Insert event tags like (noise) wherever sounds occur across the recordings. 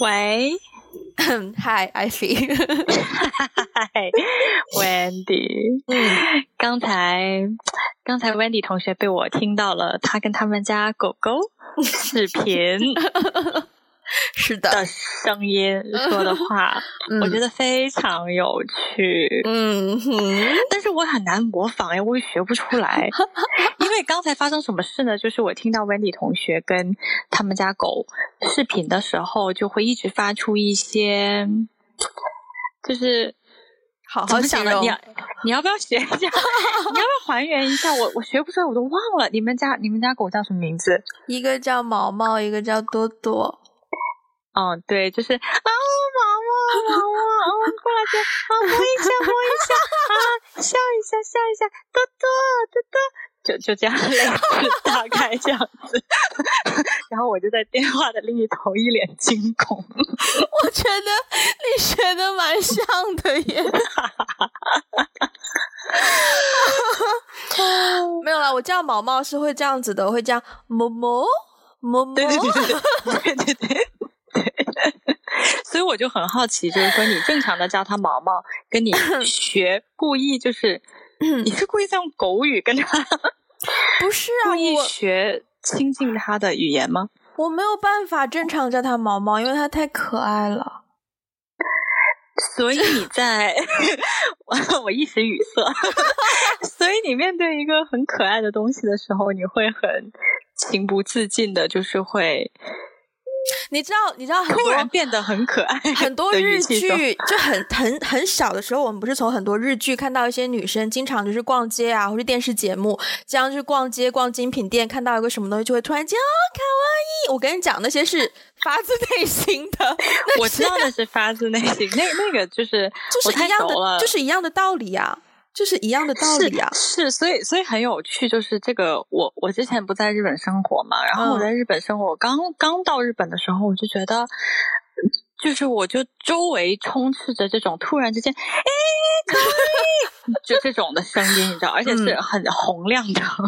喂，Hi，Ivy，嗨，(laughs) Wendy。嗯，刚才刚才 Wendy 同学被我听到了，他跟他们家狗狗视频。(laughs) (laughs) 是的，的声音说的话，嗯、我觉得非常有趣。嗯哼，但是我很难模仿哎，我也学不出来。(laughs) 因为刚才发生什么事呢？就是我听到 Wendy 同学跟他们家狗视频的时候，就会一直发出一些，就是好好讲的。你要 (laughs) 你要不要学一下？你要不要还原一下？我我学不出来，我都忘了。你们家你们家狗叫什么名字？一个叫毛毛，一个叫多多。嗯，对，就是啊，毛毛，毛毛，啊，(laughs) 过来这，啊，摸一下，摸一下，啊，笑一下，笑一下，多多，多多，就就这样类 (laughs) 似，大概这样子。(laughs) 然后我就在电话的另一头一脸惊恐。我觉得你学的蛮像的耶。没有啦，我叫毛毛是会这样子的，我会叫摸摸摸摸，对对对对对对对。(laughs) 所以我就很好奇，就是说你正常的叫他毛毛，跟你学故意就是，你是故意在用狗语跟他？不是啊，故意学亲近他的语言吗？我没有办法正常叫他毛毛，因为他太可爱了。所以你在，(laughs) 我我一时语塞。(laughs) 所以你面对一个很可爱的东西的时候，你会很情不自禁的，就是会。你知道，你知道很 (laughs) 多，突然变得很可爱。很多日剧就很很很小的时候，我们不是从很多日剧看到一些女生经常就是逛街啊，或是电视节目这样去逛街逛精品店，看到一个什么东西就会突然间哦，卡哇伊！我跟你讲，那些是发自内心的。我知道那是发自内心，那那个就是就是一样的，就是一样的道理啊。就是一样的道理啊，是，是，所以所以很有趣，就是这个我我之前不在日本生活嘛，然后我在日本生活，我刚刚到日本的时候，我就觉得，就是我就周围充斥着这种突然之间，哎，就这种的声音，你知道，而且是很洪亮的，嗯、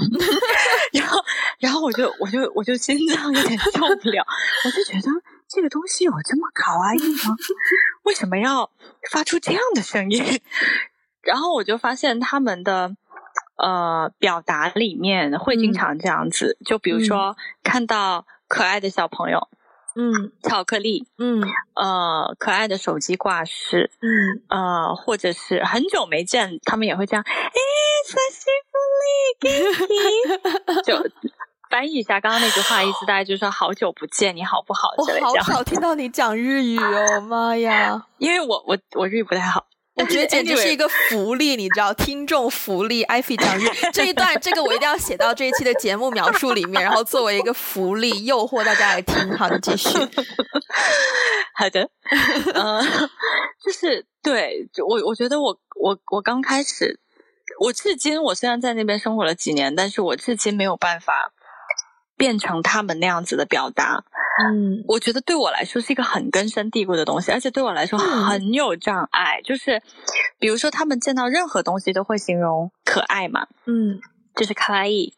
(laughs) 然后然后我就我就我就心脏有点受不了，我就觉得这个东西有这么卡哇伊吗？(laughs) 为什么要发出这样的声音？然后我就发现他们的呃表达里面会经常这样子，嗯、就比如说、嗯、看到可爱的小朋友，嗯，巧克力，嗯，呃，可爱的手机挂饰，嗯，呃，或者是很久没见，他们也会这样，哎，久しぶり，(laughs) 就翻译一下刚刚那句话意思，大概就是说好久不见，你好不好？我好少听到你讲日语哦，(laughs) 妈呀！因为我我我日语不太好。 我觉得简直是一 (laughs) 个福利，你知道，听众福利。Ivy 讲日这一段，这个我一定要写到这一期的节目描述里面，然后作为一个福利，诱惑大家来听。好的，继续。(laughs) 好的，嗯、uh,，就是对，我我觉得我我我刚开始，我至今我虽然在那边生活了几年，但是我至今没有办法变成他们那样子的表达。嗯，我觉得对我来说是一个很根深蒂固的东西，而且对我来说很有障碍。嗯、就是，比如说他们见到任何东西都会形容可爱嘛，嗯，就是卡哇伊。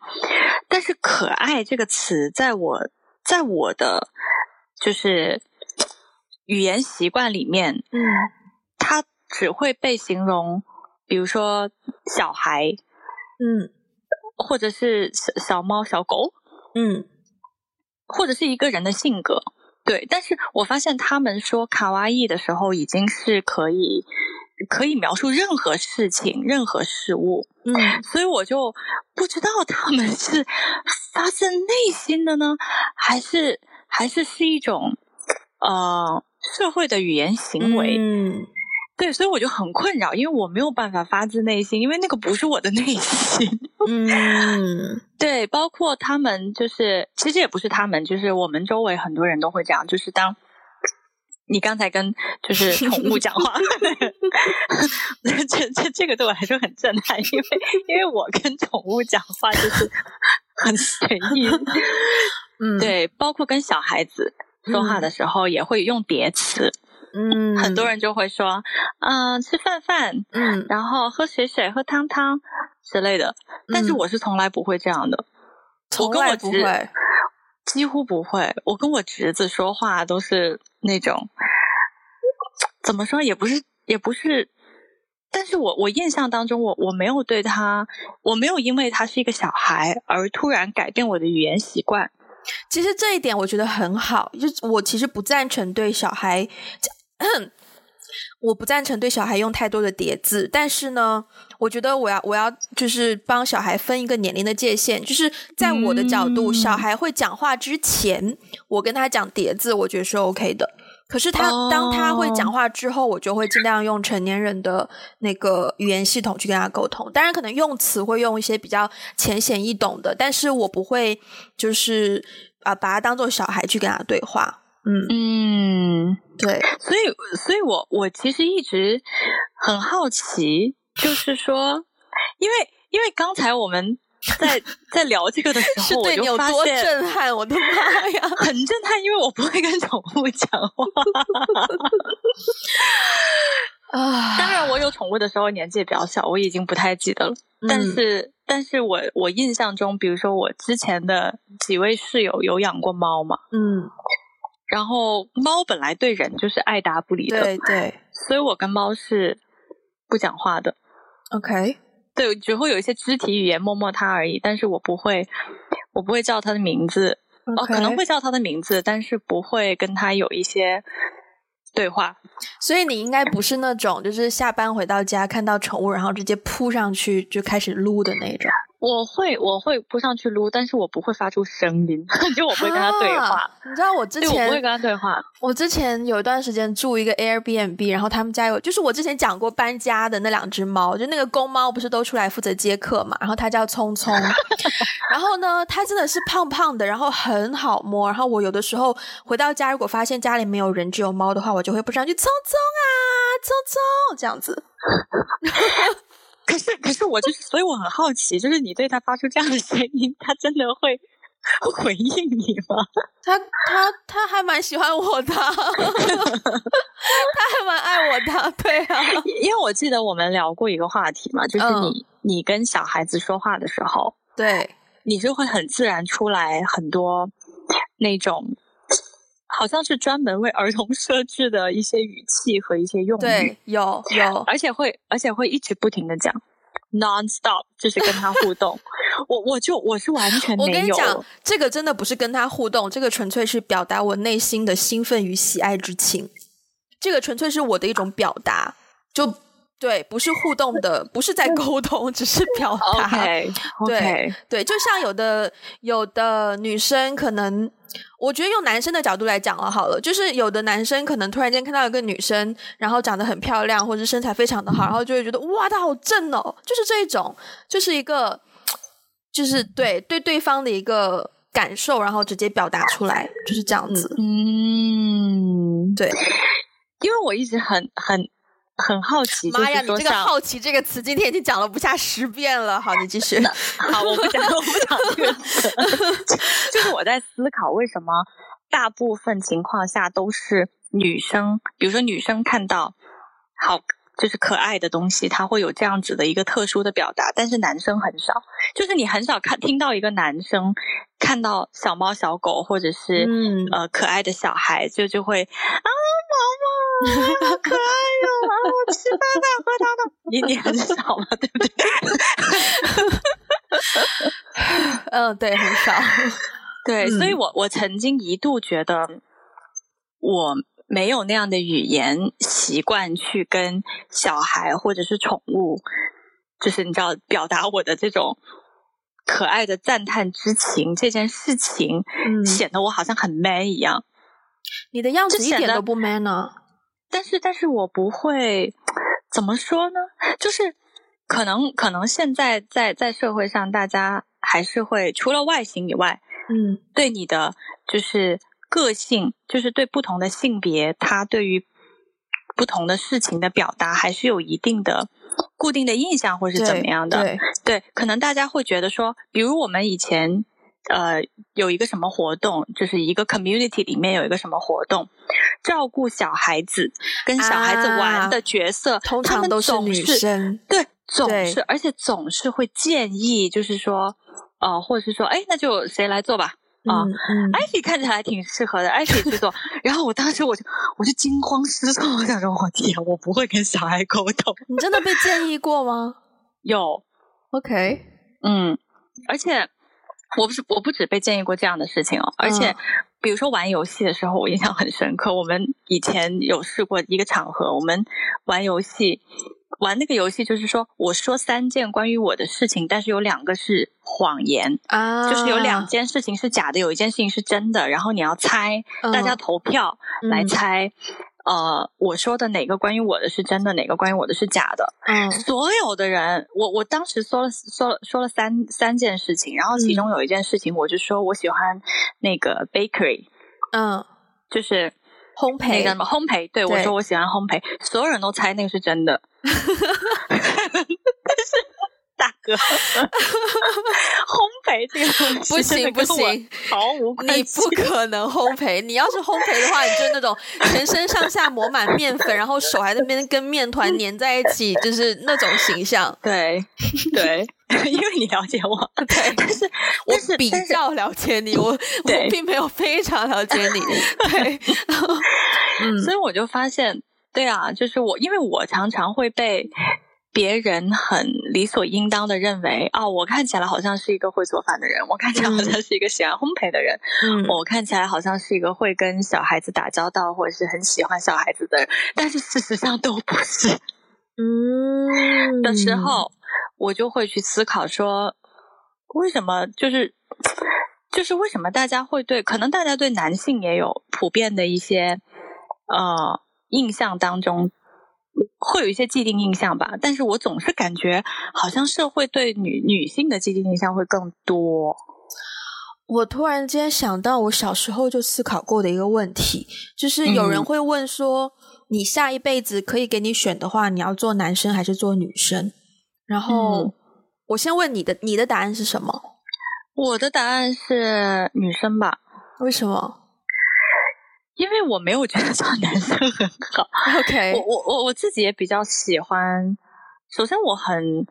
但是“可爱”这个词，在我在我的就是语言习惯里面，嗯，它只会被形容，比如说小孩，嗯，或者是小小猫、小狗，嗯。或者是一个人的性格，对。但是我发现他们说卡哇伊的时候，已经是可以可以描述任何事情、任何事物。嗯，所以我就不知道他们是发自内心的呢，还是还是是一种呃社会的语言行为。嗯。对，所以我就很困扰，因为我没有办法发自内心，因为那个不是我的内心。(laughs) 嗯，对，包括他们，就是其实也不是他们，就是我们周围很多人都会这样，就是当你刚才跟就是宠物讲话，(laughs) 这这这个对我来说很震撼，因为因为我跟宠物讲话就是很随意。嗯，对，包括跟小孩子说话的时候也会用叠词。嗯，很多人就会说，嗯、呃，吃饭饭，嗯，然后喝水水，喝汤汤之类的。但是我是从来不会这样的，从来不会。几乎不会。我跟我侄子说话都是那种，怎么说也不是，也不是。但是我我印象当中，我我没有对他，我没有因为他是一个小孩而突然改变我的语言习惯。其实这一点我觉得很好，就我其实不赞成对小孩，(clears throat) 我不赞成对小孩用太多的叠字。但是呢，我觉得我要我要就是帮小孩分一个年龄的界限，就是在我的角度，嗯、小孩会讲话之前，我跟他讲叠字，我觉得是 OK 的。可是他、oh. 当他会讲话之后，我就会尽量用成年人的那个语言系统去跟他沟通。当然，可能用词会用一些比较浅显易懂的，但是我不会就是啊把他当做小孩去跟他对话。嗯嗯，对。所以，所以我我其实一直很好奇，就是说，因为因为刚才我们。(laughs) 在在聊这个的时候，是对你有多震撼？我的妈呀，很震撼！因为我不会跟宠物讲话啊。(laughs) 当然，我有宠物的时候年纪也比较小，我已经不太记得了。嗯、但是，但是我我印象中，比如说我之前的几位室友有养过猫嘛，嗯，然后猫本来对人就是爱答不理的，对对，所以我跟猫是不讲话的。OK。对，只会有一些肢体语言，摸摸它而已。但是我不会，我不会叫它的名字。哦，可能会叫它的名字，但是不会跟它有一些对话。所以你应该不是那种，就是下班回到家看到宠物，然后直接扑上去就开始撸的那种。我会我会扑上去撸，但是我不会发出声音，(laughs) 就我不会跟他对话。啊、你知道我之前我不会跟他对话。我之前有一段时间住一个 Airbnb，然后他们家有，就是我之前讲过搬家的那两只猫，就那个公猫不是都出来负责接客嘛，然后它叫聪聪，(laughs) 然后呢，它真的是胖胖的，然后很好摸，然后我有的时候回到家，如果发现家里没有人只有猫的话，我就会扑上去，聪聪啊，聪聪这样子。(laughs) 可是，可是我就是，所以我很好奇，就是你对他发出这样的声音，他真的会 (laughs) 回应你吗？(laughs) 他他他还蛮喜欢我的，(laughs) 他还蛮爱我的，对啊。因为我记得我们聊过一个话题嘛，就是你、嗯、你跟小孩子说话的时候，对，你就会很自然出来很多那种。好像是专门为儿童 (laughs) 设置的一些语气和一些用语，对，有有，而且会而且会一直不停的讲，non-stop，就是跟他互动。(laughs) 我我就我是完全没有。我跟你讲，这个真的不是跟他互动，这个纯粹是表达我内心的兴奋与喜爱之情。这个纯粹是我的一种表达，就对，不是互动的，不是在沟通，只是表达。Okay, okay. (laughs) 对对，就像有的有的女生可能。我觉得用男生的角度来讲了好了，就是有的男生可能突然间看到一个女生，然后长得很漂亮，或者身材非常的好，然后就会觉得哇，她好正哦，就是这一种，就是一个，就是对对对方的一个感受，然后直接表达出来，就是这样子。嗯，对，因为我一直很很。很好奇，妈呀！你这个“好奇”这个词今天已经讲了不下十遍了。好，你继续。好，我不讲，我不讲这个词。就是我在思考，为什么大部分情况下都是女生，比如说女生看到好就是可爱的东西，她会有这样子的一个特殊的表达，但是男生很少。就是你很少看听到一个男生看到小猫小狗或者是、嗯、呃可爱的小孩，就就会啊毛毛，好可爱哟、哦！啊，我吃饭了，喝汤了。(laughs) 你你很少嘛，(laughs) 对不对？嗯，对，很少。(laughs) 对，嗯、所以我我曾经一度觉得我没有那样的语言习惯去跟小孩或者是宠物，就是你知道表达我的这种。可爱的赞叹之情这件事情，嗯，显得我好像很 man 一样。你的样子一点都不 man 呢。但是，但是我不会怎么说呢？就是可能，可能现在在在社会上，大家还是会除了外形以外，嗯，对你的就是个性，就是对不同的性别，他对于不同的事情的表达，还是有一定的。固定的印象或是怎么样的？对，对，可能大家会觉得说，比如我们以前呃有一个什么活动，就是一个 community 里面有一个什么活动，照顾小孩子跟小孩子玩的角色，啊、通常都是女生，对，总是而且总是会建议，就是说，呃，或者是说，哎，那就谁来做吧。啊，艾菲看起来挺适合的，艾菲去做。(laughs) 然后我当时我就我就惊慌失措，我想说我天，我不会跟小孩沟通。你真的被建议过吗？有，OK，嗯，而且我不是我不止被建议过这样的事情哦，而且。嗯比如说玩游戏的时候，我印象很深刻。我们以前有试过一个场合，我们玩游戏，玩那个游戏就是说，我说三件关于我的事情，但是有两个是谎言啊，就是有两件事情是假的，有一件事情是真的，然后你要猜，大家投票来猜。嗯呃，我说的哪个关于我的是真的，哪个关于我的是假的？嗯，所有的人，我我当时说了说了说了三三件事情，然后其中有一件事情，我就说我喜欢那个 bakery，嗯，就是烘焙那个什么烘焙，对，对我说我喜欢烘焙，所有人都猜那个是真的，(laughs) 但是。大哥，(laughs) 烘焙这个东西不行不行，毫无关系。你不可能烘焙。你要是烘焙的话，你就那种全身上下抹满面粉，然后手还在那边跟面团粘在一起，就是那种形象。对 (laughs) 对，(laughs) 因为你了解我，对，但是我比较了解你，我我并没有非常了解你。对，嗯，所以我就发现，对啊，就是我，因为我常常会被。别人很理所应当的认为，哦，我看起来好像是一个会做饭的人，我看起来好像是一个喜欢烘焙的人，嗯，我看起来好像是一个会跟小孩子打交道或者是很喜欢小孩子的人，但是事实上都不是。嗯，的时候，我就会去思考说，为什么就是就是为什么大家会对，可能大家对男性也有普遍的一些呃印象当中。会有一些既定印象吧，但是我总是感觉好像社会对女女性的既定印象会更多。我突然间想到，我小时候就思考过的一个问题，就是有人会问说，嗯、你下一辈子可以给你选的话，你要做男生还是做女生？然后、嗯、我先问你的，你的答案是什么？我的答案是女生吧？为什么？因为我没有觉得 (laughs) 做男生很好，(laughs) OK，我我我我自己也比较喜欢。首先，我很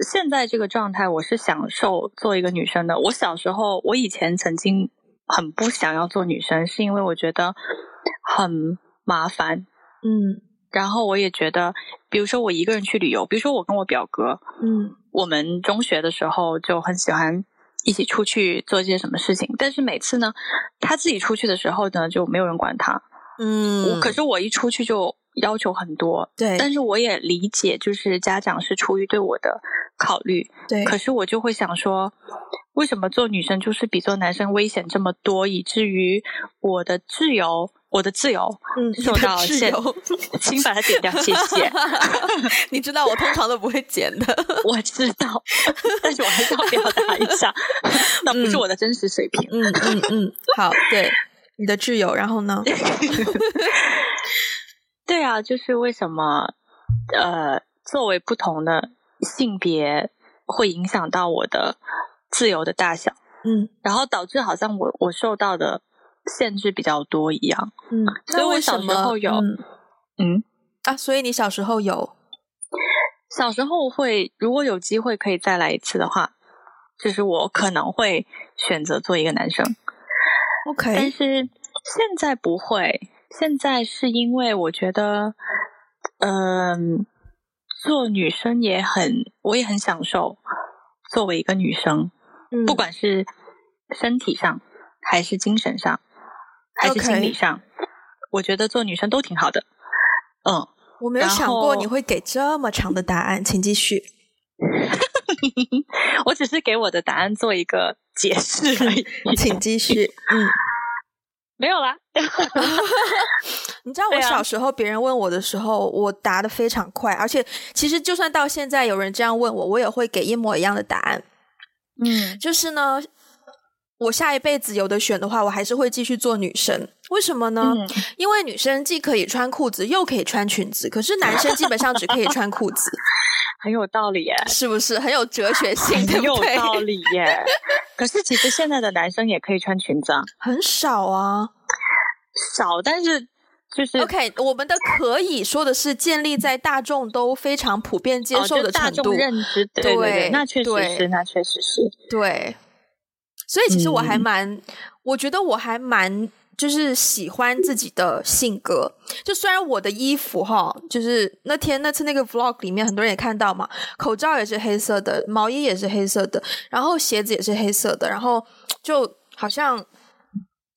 现在这个状态，我是享受做一个女生的。我小时候，我以前曾经很不想要做女生，是因为我觉得很麻烦，嗯，然后我也觉得，比如说我一个人去旅游，比如说我跟我表哥，嗯，我们中学的时候就很喜欢。一起出去做一些什么事情，但是每次呢，他自己出去的时候呢，就没有人管他。嗯，可是我一出去就要求很多。对，但是我也理解，就是家长是出于对我的考虑。对，可是我就会想说，为什么做女生就是比做男生危险这么多，以至于我的自由。我的自由，嗯，受到限，请把它剪掉，谢谢。你知道我通常都不会剪的，(laughs) 我知道，但是我还是要表达一下，(laughs) 那不是我的真实水平。嗯嗯嗯，好，对，你的自由，然后呢？(laughs) 对啊，就是为什么呃，作为不同的性别，会影响到我的自由的大小，嗯，然后导致好像我我受到的。限制比较多一样，嗯，所以我小时候有，嗯，嗯。啊，所以你小时候有，小时候会，如果有机会可以再来一次的话，就是我可能会选择做一个男生，OK，但是现在不会，现在是因为我觉得，嗯、呃，做女生也很，我也很享受作为一个女生，嗯，不管是身体上还是精神上。还是心理上.我觉得做女生都挺好的。嗯，我没有想过你会给这么长的答案，请继续。(laughs) 我只是给我的答案做一个解释而已，(laughs) 请继续。嗯，没有啦。(laughs) 你知道我小时候别人问我的时候，我答的非常快，而且其实就算到现在有人这样问我，我也会给一模一样的答案。嗯，就是呢。我下一辈子有的选的话，我还是会继续做女生。为什么呢？嗯、因为女生既可以穿裤子，又可以穿裙子，可是男生基本上只可以穿裤子。(laughs) 很有道理耶，是不是很有哲学性？很有道理耶。可是其实现在的男生也可以穿裙子啊，很少啊，少，但是就是 OK。我们的可以说的是建立在大众都非常普遍接受的程度，哦、大众认知。对对对，那确实是，那确实是，对。所以其实我还蛮，嗯、我觉得我还蛮就是喜欢自己的性格。就虽然我的衣服哈，就是那天那次那个 vlog 里面很多人也看到嘛，口罩也是黑色的，毛衣也是黑色的，然后鞋子也是黑色的，然后就好像。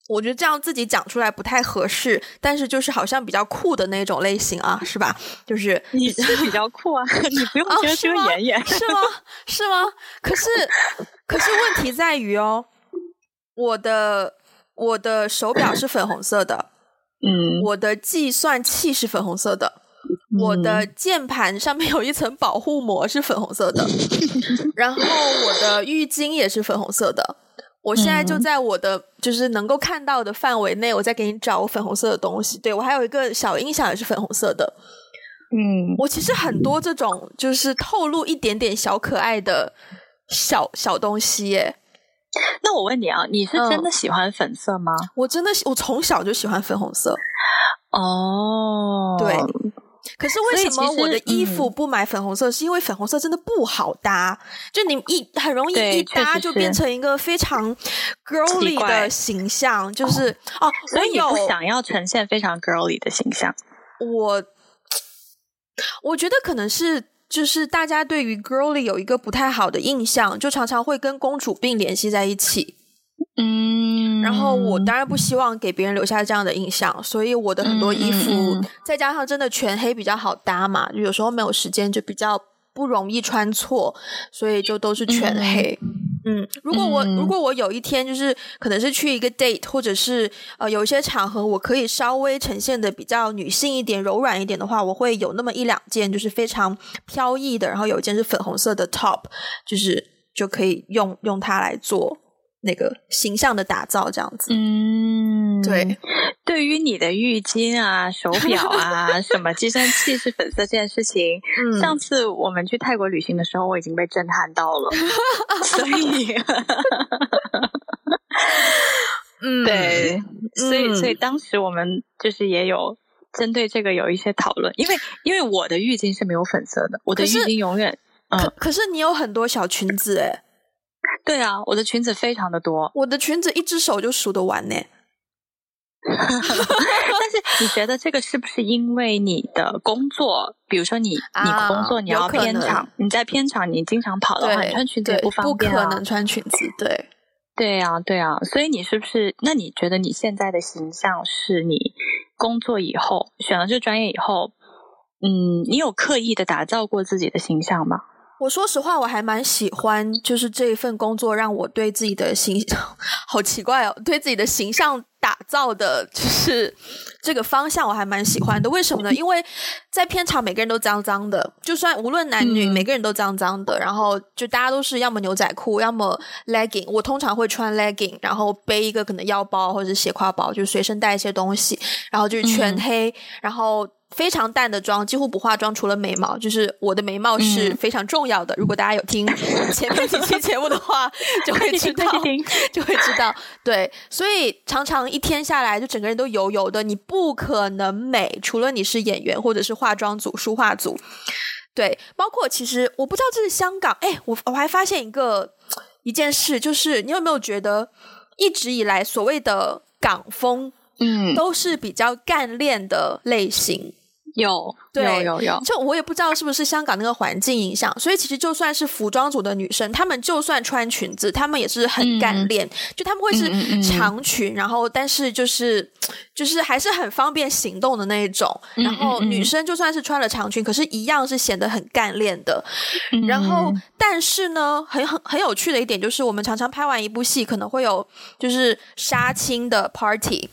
我觉得这样自己讲出来不太合适，但是就是好像比较酷的那种类型啊，是吧？就是你 (laughs) 是比较酷啊，(laughs) 你不用觉得这个演演是吗？是吗？可是可是问题在于哦，我的我的手表是粉红色的，嗯，我的计算器是粉红色的，嗯、我的键盘上面有一层保护膜是粉红色的，(laughs) 然后我的浴巾也是粉红色的。我现在就在我的就是能够看到的范围内，我在给你找我粉红色的东西。对，我还有一个小音响也是粉红色的。嗯，我其实很多这种就是透露一点点小可爱的小小东西耶。那我问你啊，你是真的喜欢粉色吗？嗯，我真的，我从小就喜欢粉红色。哦，对。可是为什么我的衣服不买粉红色？是因为粉红色真的不好搭，就你一很容易一搭就变成一个非常 girly 的形象，就是哦，所以你不想要呈现非常 girly 的形象。我我觉得可能是就是大家对于 girly 有一个不太好的印象，就常常会跟公主病联系在一起。嗯，然后我当然不希望给别人留下这样的印象，所以我的很多衣服，嗯嗯嗯、再加上真的全黑比较好搭嘛，就有时候没有时间就比较不容易穿错，所以就都是全黑。嗯，嗯，如果我如果我有一天就是可能是去一个 date，或者是呃有一些场合，我可以稍微呈现的比较女性一点、柔软一点的话，我会有那么一两件就是非常飘逸的，然后有一件是粉红色的 top，就是就可以用用它来做。那个形象的打造，这样子。嗯，对。对于你的浴巾啊、手表啊、什么计算器是粉色这件事情，(laughs) 嗯、上次我们去泰国旅行的时候，我已经被震撼到了。(laughs) 所以，(laughs) 嗯，对，所以，所以当时我们就是也有针对这个有一些讨论，因为因为我的浴巾是没有粉色的，我的浴巾永远，可、嗯、可是你有很多小裙子诶。对啊，我的裙子非常的多，我的裙子一只手就数得完呢。(laughs) 但是你觉得这个是不是因为你的工作？比如说你你工作你要片场，你在片场你经常跑的话，你穿裙子也不方便啊。不可能穿裙子，对对啊对啊，所以你是不是？那你觉得你现在的形象是你工作以后选了这个专业以后，嗯，你有刻意的打造过自己的形象吗？我说实话，我还蛮喜欢，就是这一份工作让我对自己的形象，(laughs) 好奇怪哦，对自己的形象打造的，就是这个方向，我还蛮喜欢的。为什么呢？因为在片场，每个人都脏脏的，就算无论男女，每个人都脏脏的。然后就大家都是要么牛仔裤，要么 legging。我通常会穿 legging，然后背一个可能腰包或者斜挎包，就随身带一些东西，然后就是全黑，然后。非常淡的妆，几乎不化妆，除了眉毛。就是我的眉毛是非常重要的。嗯、如果大家有听 (laughs) 前面几期节目的话，就会知道，就会知道。对，所以常常一天下来，就整个人都油油的。你不可能美，除了你是演员或者是化妆组、书画组。对，包括其实我不知道这是香港。哎，我我还发现一个一件事，就是你有没有觉得一直以来所谓的港风，嗯，都是比较干练的类型。有，对，有有有，就我也不知道是不是香港那个环境影响，所以其实就算是服装组的女生，她们就算穿裙子，她们也是很干练，嗯、就她们会是长裙，嗯嗯嗯，然后但是就是就是还是很方便行动的那一种。然后女生就算是穿了长裙，可是一样是显得很干练的。嗯、然后但是呢，很很很有趣的一点就是，我们常常拍完一部戏，可能会有就是杀青的 party。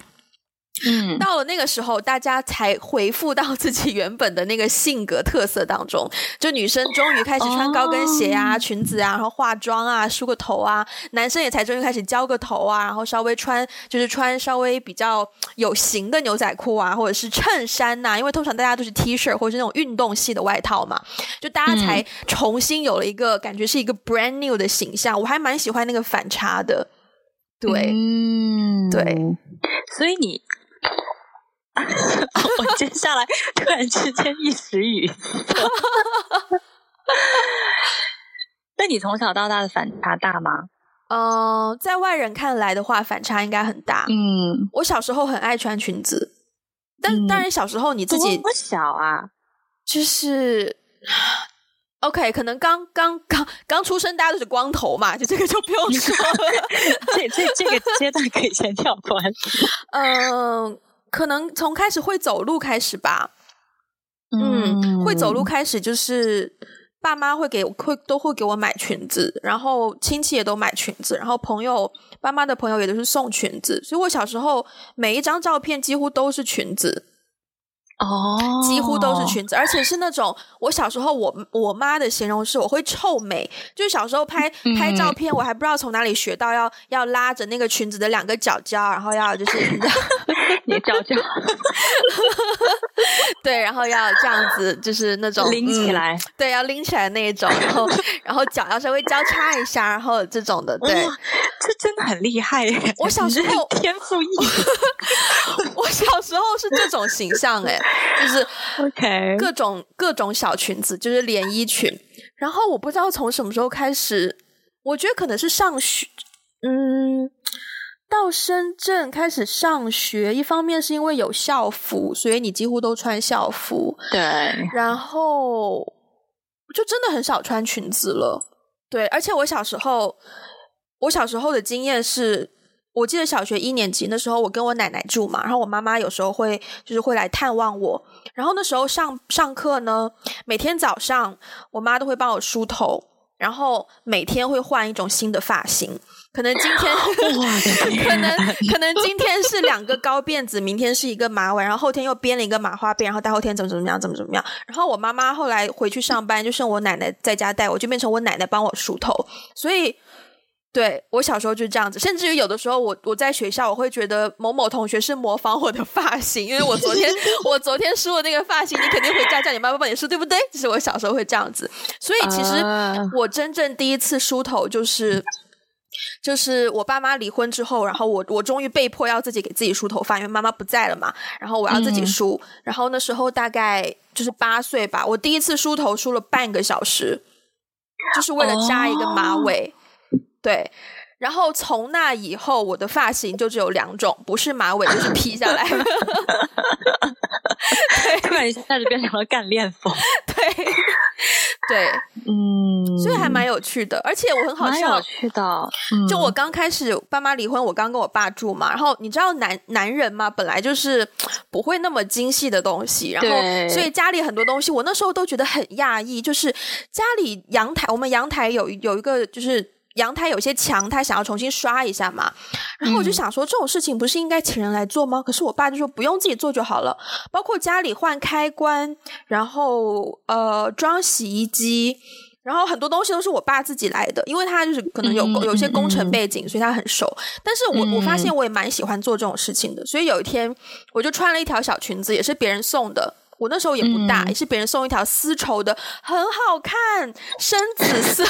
嗯，到了那个时候，大家才回复到自己原本的那个性格特色当中。就女生终于开始穿高跟鞋啊、哦、裙子啊，然后化妆啊、梳个头啊；男生也才终于开始浇个头啊，然后稍微穿就是穿稍微比较有型的牛仔裤啊，或者是衬衫呐、啊。因为通常大家都是 T 恤或者是那种运动系的外套嘛，就大家才重新有了一个、嗯、感觉是一个 brand new 的形象。我还蛮喜欢那个反差的。对，嗯，对，所以你。(laughs) 我接下来突然之间一时语塞。(laughs) 那你从小到大的反差大吗？嗯，在外人看来的话，反差应该很大。嗯，我小时候很爱穿裙子，但、嗯、当然小时候你自己不小啊，就是。OK，可能刚刚刚刚出生，大家都是光头嘛，就这个就不用说了。(laughs) 这这这个阶段可以先跳过。嗯，可能从开始会走路开始吧。嗯，嗯会走路开始就是爸妈会给会都会给我买裙子，然后亲戚也都买裙子，然后朋友爸妈的朋友也都是送裙子，所以我小时候每一张照片几乎都是裙子。哦，oh. 几乎都是裙子，而且是那种我小时候我我妈的形容是我会臭美，就是小时候拍拍照片，我还不知道从哪里学到要要拉着那个裙子的两个角角，然后要就是 (laughs) 你角角，对，然后要这样子，就是那种拎起来，嗯，对，要拎起来那一种，然后然后脚要稍微交叉一下，然后这种的，对，这真的很厉害耶！我小时候天赋异禀，(laughs) 我小时候是这种形象哎。就是 OK，各种各种小裙子，就是连衣裙。然后我不知道从什么时候开始，我觉得可能是上学，嗯，到深圳开始上学。一方面是因为有校服，所以你几乎都穿校服。对，然后就真的很少穿裙子了。对，而且我小时候，我小时候的经验是。我记得小学一年级那时候，我跟我奶奶住嘛，然后我妈妈有时候会就是会来探望我，然后那时候上上课呢，每天早上我妈都会帮我梳头，然后每天会换一种新的发型，可能今天 (laughs) 可能可能今天是两个高辫子，明天是一个马尾，然后后天又编了一个麻花辫，然后大后天怎么怎么样，怎么怎么样，然后我妈妈后来回去上班，就剩我奶奶在家带我，就变成我奶奶帮我梳头，所以。对，我小时候就是这样子，甚至于有的时候我我在学校，我会觉得某某同学是模仿我的发型，因为我昨天 (laughs) 我昨天梳的那个发型，你肯定回家叫你妈妈帮你梳，对不对？就是我小时候会这样子，所以其实我真正第一次梳头就是就是我爸妈离婚之后，然后我我终于被迫要自己给自己梳头发，因为妈妈不在了嘛，然后我要自己梳，嗯、然后那时候大概就是八岁吧，我第一次梳头梳了半个小时，就是为了扎一个马尾。哦对，然后从那以后，我的发型就只有两种，不是马尾就是披下来。(laughs) 对，突然一下就变成了干练风。(laughs) 对，对，嗯，所以还蛮有趣的，而且我很好笑，蛮有趣的。嗯、就我刚开始爸妈离婚，我刚跟我爸住嘛，然后你知道男男人嘛，本来就是不会那么精细的东西，然后所以家里很多东西，我那时候都觉得很讶异，就是家里阳台，我们阳台有有一个就是。阳台有些墙，他想要重新刷一下嘛，然后我就想说，这种事情不是应该请人来做吗？可是我爸就说不用自己做就好了，包括家里换开关，然后呃装洗衣机，然后很多东西都是我爸自己来的，因为他就是可能有有些工程背景，所以他很熟。但是我我发现我也蛮喜欢做这种事情的，所以有一天我就穿了一条小裙子，也是别人送的。我那时候也不大，嗯、也是别人送一条丝绸的，很好看，深紫色，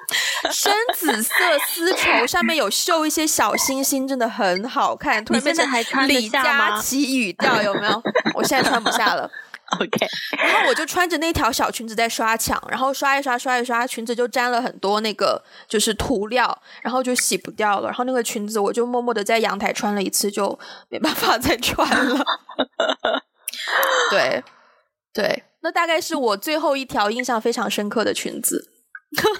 (laughs) 深紫色丝绸，上面有绣一些小星星，真的很好看。突然变成李佳琦语调，有没有？我现在穿不下了。(laughs) OK，(laughs) 然后我就穿着那条小裙子在刷墙，然后刷一刷，刷一刷，裙子就沾了很多那个就是涂料，然后就洗不掉了。然后那个裙子我就默默的在阳台穿了一次，就没办法再穿了。(laughs) 对，对，那大概是我最后一条印象非常深刻的裙子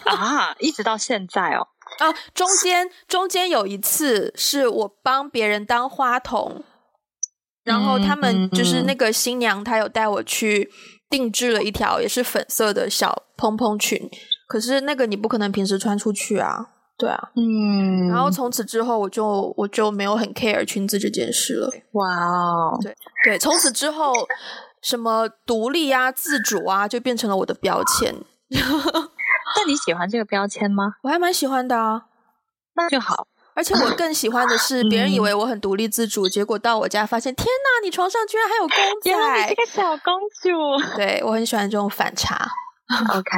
啊，一直到现在哦。啊，中间中间有一次是我帮别人当花童，然后他们就是那个新娘，她有带我去定制了一条也是粉色的小蓬蓬裙，可是那个你不可能平时穿出去啊。对啊，嗯，然后从此之后，我就我就没有很 care 裙子这件事了。哇哦，对对，从此之后，什么独立啊、自主啊，就变成了我的标签。(laughs) 那你喜欢这个标签吗？我还蛮喜欢的啊，那就好。而且我更喜欢的是，别人以为我很独立自主，结果到我家发现，天哪，你床上居然还有公仔，你这个小公主。对，我很喜欢这种反差。OK，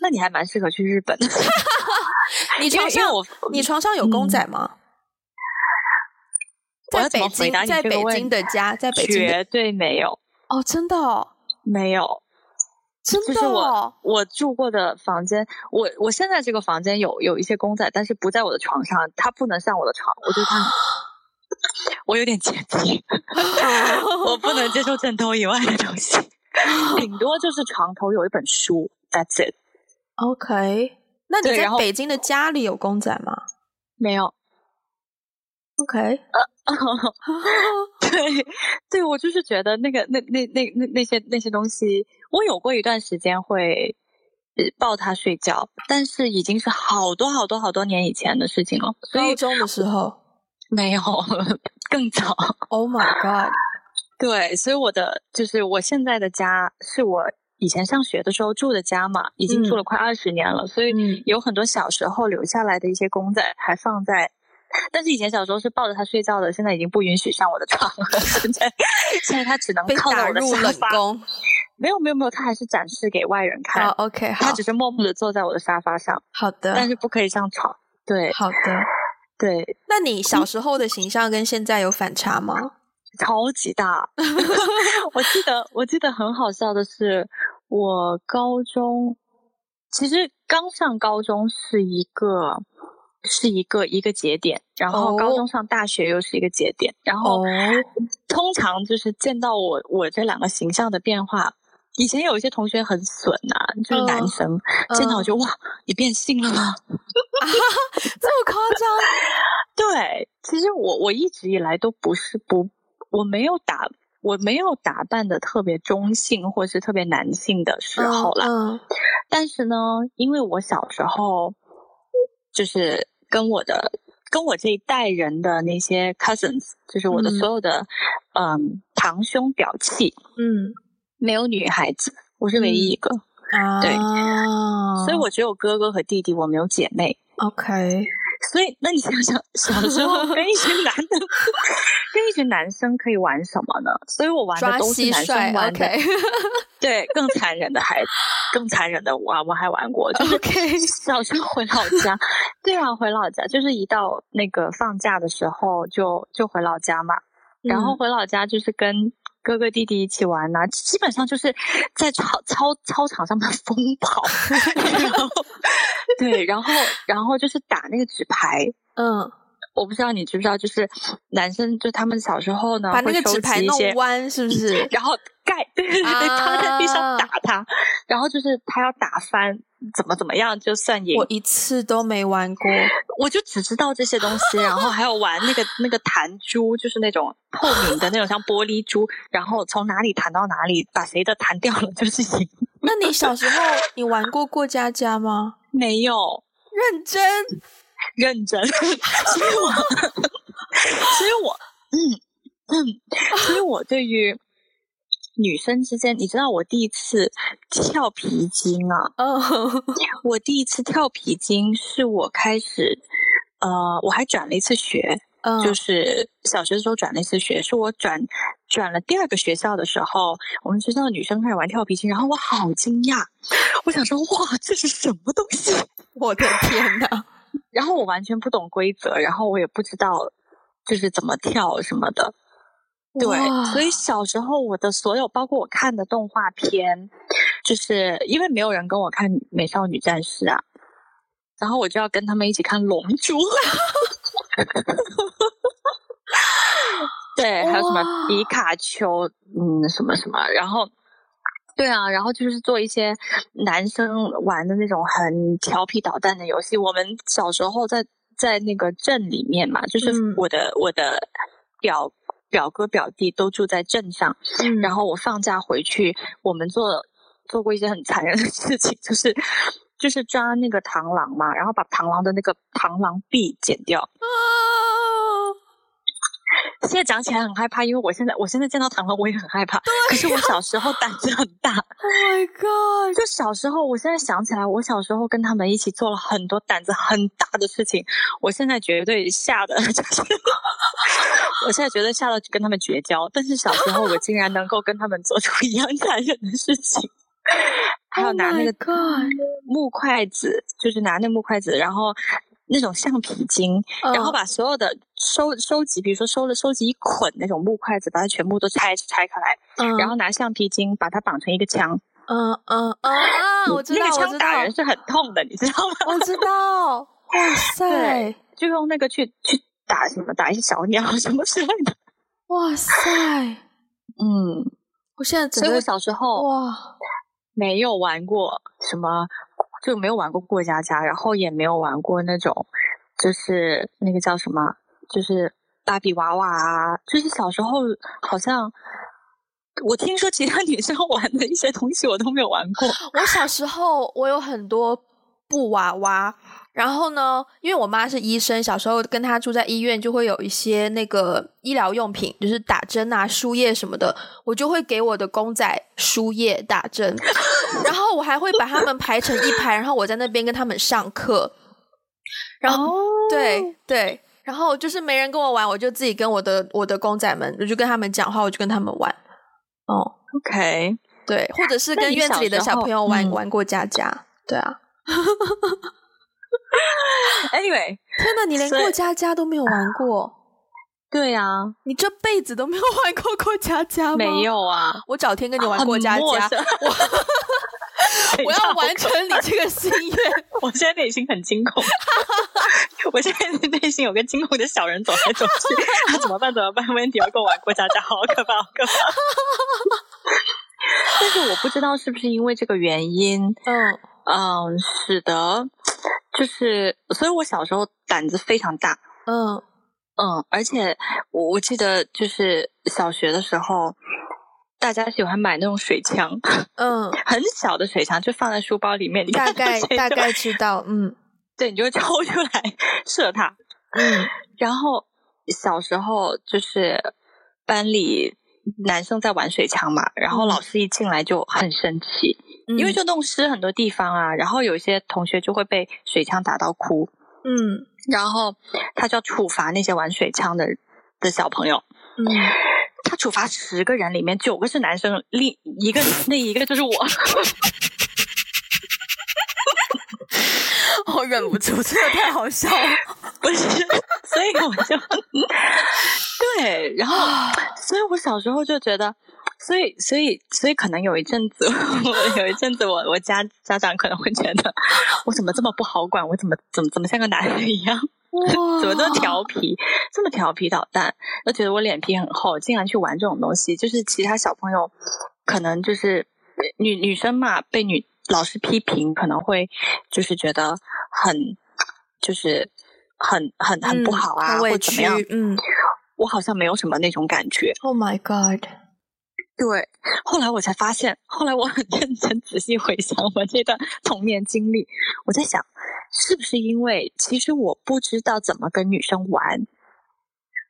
那你还蛮适合去日本的。(laughs) 你床上我，你床上有公仔吗？在北京，在北京的家，在北京绝对没有哦，真的哦，没有。真的、哦，就是我我住过的房间，我我现在这个房间有有一些公仔，但是不在我的床上，它不能上我的床，我觉得它，(laughs) 我有点洁癖，(laughs) 我不能接受枕头以外的东西，顶多就是床头有一本书，That's it。OK，那你在北京的家里有公仔吗？没有。OK，呃，(laughs) 对，对，我就是觉得那个那那那那那些那些东西，我有过一段时间会抱它睡觉，但是已经是好多好多好多年以前的事情了。高中的时候没有，更早。Oh my god！对，所以我的就是我现在的家是我以前上学的时候住的家嘛，已经住了快二十年了，嗯，所以有很多小时候留下来的一些公仔还放在。但是以前小时候是抱着它睡觉的，现在已经不允许上我的床了。现在，现在它只能靠在我的沙发。没有没有没有，它还是展示给外人看。Oh, OK，它只是默默的坐在我的沙发上。好的，但是不可以上床。对，好的，对。那你小时候的形象跟现在有反差吗？超级大。(laughs) 我记得我记得很好笑的是，我高中其实刚上高中是一个。是一个一个节点，然后高中上大学又是一个节点，然后 (laughs) 通常就是见到我我这两个形象的变化。以前有一些同学很损呐，就是男生见到我就哇，你变性了吗？啊，(laughs) 这么夸张？对，其实我我一直以来都不是不，我没有打我没有打扮的特别中性或是特别男性的时候了。但是呢，因为我小时候就是。跟我的跟我这一代人的那些 cousins，就是我的所有的嗯，嗯堂兄表弟，嗯，没有女孩子，我是唯一一个，嗯、对、啊，所以我只有哥哥和弟弟，我没有姐妹。OK。所以，那你想想，小时候跟一群男的，(laughs) 跟一群男生可以玩什么呢？所以我玩的都是男生玩的。Okay. 对，更残忍的还，更残忍的我我还玩过，就是小时候回老家。对啊，回老家就是一到那个放假的时候就就回老家嘛，然后回老家就是跟。哥哥弟弟一起玩呐、啊，基本上就是在操操操场上面 (laughs) 疯跑，(laughs) 然后对，然后然后就是打那个纸牌，嗯，我不知道你知不知道，就是男生就他们小时候呢，把那个纸牌弄弯，是不是？(laughs) 然后盖，对 (laughs) 对对，趴在地上打他，然后就是他要打翻。怎么怎么样就算赢？我一次都没玩过，我就只知道这些东西，然后还有玩那个那个弹珠，就是那种透明的那种像玻璃珠，然后从哪里弹到哪里，把谁的弹掉了就是赢。那你小时候你玩过过家家吗？(laughs) 没有，认真 (laughs) 认真，(laughs) 所以我 (laughs) 所以我嗯嗯，所以我对于。女生之间，你知道我第一次跳皮筋啊？嗯、oh.，我第一次跳皮筋是我开始，呃，我还转了一次学，oh. 就是小学的时候转了一次学，是我转转了第二个学校的时候，我们学校的女生开始玩跳皮筋，然后我好惊讶，我想说哇，这是什么东西？我的天哪！然后我完全不懂规则，然后我也不知道就是怎么跳什么的。对，所以小时候我的所有，包括我看的动画片，就是因为没有人跟我看《美少女战士》啊，然后我就要跟他们一起看《龙珠》。(laughs) 对，还有什么皮卡丘，嗯，什么什么，然后，对啊，然后就是做一些男生玩的那种很调皮捣蛋的游戏。我们小时候在在那个镇里面嘛，就是我的、嗯、我的表。表哥表弟都住在镇上，嗯，然后我放假回去，我们做做过一些很残忍的事情，就是就是抓那个螳螂嘛，然后把螳螂的那个螳螂臂剪掉。啊！(laughs) 现在讲起来很害怕，因为我现在我现在见到螳螂我也很害怕。对。可是我小时候胆子很大。(laughs) Oh my god！就小时候，我现在想起来，我小时候跟他们一起做了很多胆子很大的事情，我现在绝对吓得就是。(laughs) 我现在觉得吓得跟他们绝交，但是小时候我竟然能够跟他们做出一样残忍的事情，还有拿那个木筷子，就是拿那木筷子，然后那种橡皮筋，然后把所有的收收集，比如说收了收集一捆那种木筷子，把它全部都拆拆开来，然后拿橡皮筋把它绑成一个枪，嗯嗯嗯啊！我知道，那个枪打人是很痛的，你知道吗？(laughs) 我知道。哇塞！就用那个去去打什么，打一些小鸟什么之类的。哇塞！嗯，我现在所以我小时候哇没有玩过什么，就没有玩过过家家，然后也没有玩过那种，就是那个叫什么，就是芭比娃娃啊，就是小时候好像。我听说其他女生玩的一些东西我都没有玩过。(laughs) 我小时候我有很多布娃娃，然后呢，因为我妈是医生，小时候跟她住在医院，就会有一些那个医疗用品，就是打针啊、输液什么的，我就会给我的公仔输液打针，(laughs) 然后我还会把他们排成一排，然后我在那边跟他们上课。然后、oh. 对对，然后就是没人跟我玩，我就自己跟我的我的公仔们，我就跟他们讲话，我就跟他们玩。哦、oh，OK，对，或者是跟院子里的小朋友玩玩过家家，嗯、对啊。(laughs) (laughs) Anyway，天哪，你连过家家都没有玩过？(laughs) 对啊，你这辈子都没有玩过过家家吗？没有啊，我找天跟你玩过家家，我 (laughs) 我要完成你这个心愿。我现在内心很惊恐，我现在内心有个惊恐的小人走来走去，那怎么办？怎么办？Wendy 要跟我玩过家家，好可怕，好可怕。但是我不知道是不是因为这个原因，嗯嗯，使得就是，所以我小时候胆子非常大，嗯嗯，而且我我记得就是小学的时候。大家喜欢买那种水枪，嗯，(laughs) 很小的水枪，就放在书包里面。你大概大概知道，嗯，(laughs) 对，你就会抽出来 (laughs) 射它，嗯。然后小时候就是班里男生在玩水枪嘛，然后老师一进来就很生气，嗯，因为就弄湿很多地方啊。然后有些同学就会被水枪打到哭，嗯。然后他就要处罚那些玩水枪的的小朋友，嗯。他处罚十个人，里面九个是男生，另一个那一个就是我。(laughs) 我忍不住，这个太好笑了。(laughs) 不是，所以我就 (laughs) 对，然后，所以我小时候就觉得，所以，所以，所以可能有一阵子，(laughs) 我有一阵子我，我我家家长可能会觉得我怎么这么不好管，我怎么怎么怎么像个男人一样。哇怎么这么调皮，这么调皮捣蛋？都觉得我脸皮很厚，竟然去玩这种东西。就是其他小朋友，可能就是女女生嘛，被女老师批评，可能会就是觉得很，就是很很很不好啊，嗯、或怎么样？嗯，我好像没有什么那种感觉。Oh my god！对，后来我才发现，后来我很认真仔细回想我这段童年经历，我在想。是不是因为其实我不知道怎么跟女生玩，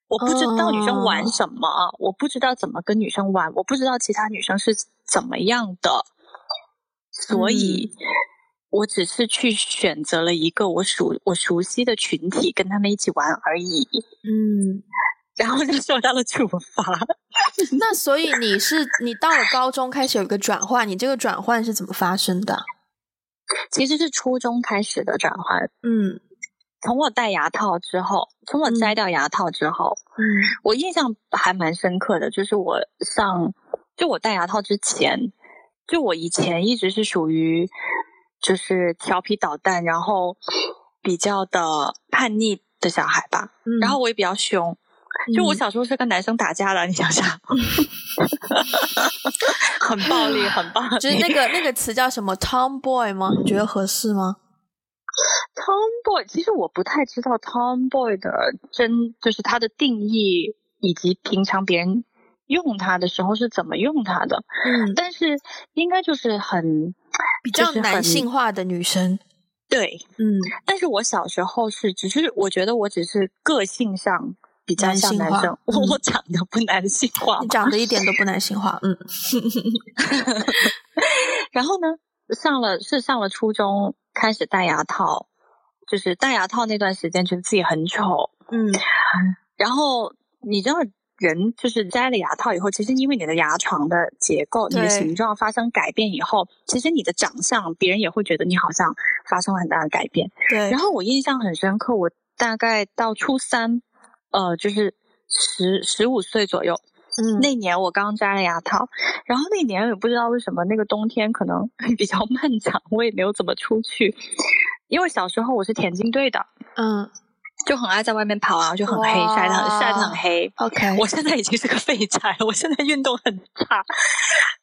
我不知道女生玩什么，oh. 我不知道怎么跟女生玩，我不知道其他女生是怎么样的，所以我只是去选择了一个我熟我熟悉的群体，跟他们一起玩而已。嗯，然后就受到了处罚。(laughs) 那所以你是你到了高中开始有一个转换，你这个转换是怎么发生的？其实是初中开始的转换，嗯，从我戴牙套之后，从我摘掉牙套之后，嗯，我印象还蛮深刻的，就是我上，就我戴牙套之前，就我以前一直是属于，就是调皮捣蛋，然后比较的叛逆的小孩吧，嗯，然后我也比较凶。就我小时候是跟男生打架的，嗯、你想想，(laughs) 很暴力，很暴力。就是那个那个词叫什么 “tomboy” 吗？你觉得合适吗？tomboy，其实我不太知道 tomboy 的真，就是它的定义，以及平常别人用它的时候是怎么用它的。嗯，但是应该就是很比较男性化的女生。对，嗯，但是我小时候是，只是我觉得我只是个性上。比较像男生，我、嗯、我长得不男性化，你长得一点都不男性化，嗯。(laughs) 然后呢，上了是上了初中，开始戴牙套，就是戴牙套那段时间，觉得自己很丑，嗯。然后你知道，人就是摘了牙套以后，其实因为你的牙床的结构、你的形状发生改变以后，其实你的长相，别人也会觉得你好像发生了很大的改变。对。然后我印象很深刻，我大概到初三。呃，就是十十五岁左右，嗯，那年我刚摘了牙套，然后那年也不知道为什么那个冬天可能比较 (laughs) 漫长，我也没有怎么出去，因为小时候我是田径队的，嗯。就很爱在外面跑啊，就很黑，晒得很晒得很黑。OK，我现在已经是个废柴，我现在运动很差。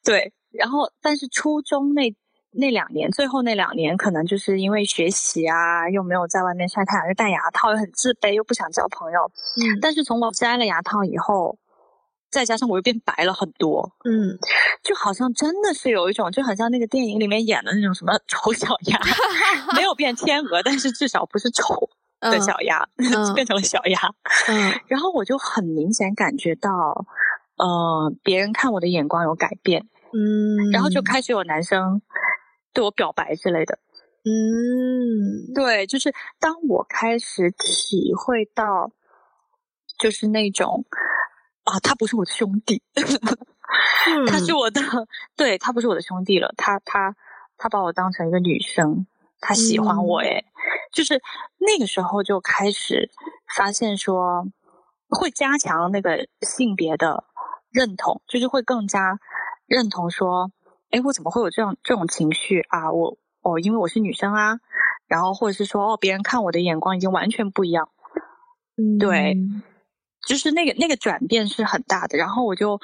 对，然后但是初中那那两年，最后那两年，可能就是因为学习啊，又没有在外面晒太阳，又戴牙套，又很自卑，又不想交朋友。嗯，但是从我摘了牙套以后，再加上我又变白了很多。嗯，就好像真的是有一种，就很像那个电影里面演的那种什么丑小鸭，(laughs) 没有变天鹅，但是至少不是丑。的小鸭、(laughs) 嗯、变成了小鸭，嗯，然后我就很明显感觉到，呃，别人看我的眼光有改变，嗯，然后就开始有男生对我表白之类的，嗯，对，就是当我开始体会到，就是那种啊，他不是我的兄弟，嗯、(laughs) 他是我的，(laughs) 对，他不是我的兄弟了，他他他把我当成一个女生。他喜欢我诶，嗯，就是那个时候就开始发现说，会加强那个性别的认同，就是会更加认同说，哎，我怎么会有这种这种情绪啊？我哦，因为我是女生啊，然后或者是说，哦，别人看我的眼光已经完全不一样，嗯，对，就是那个那个转变是很大的，然后我就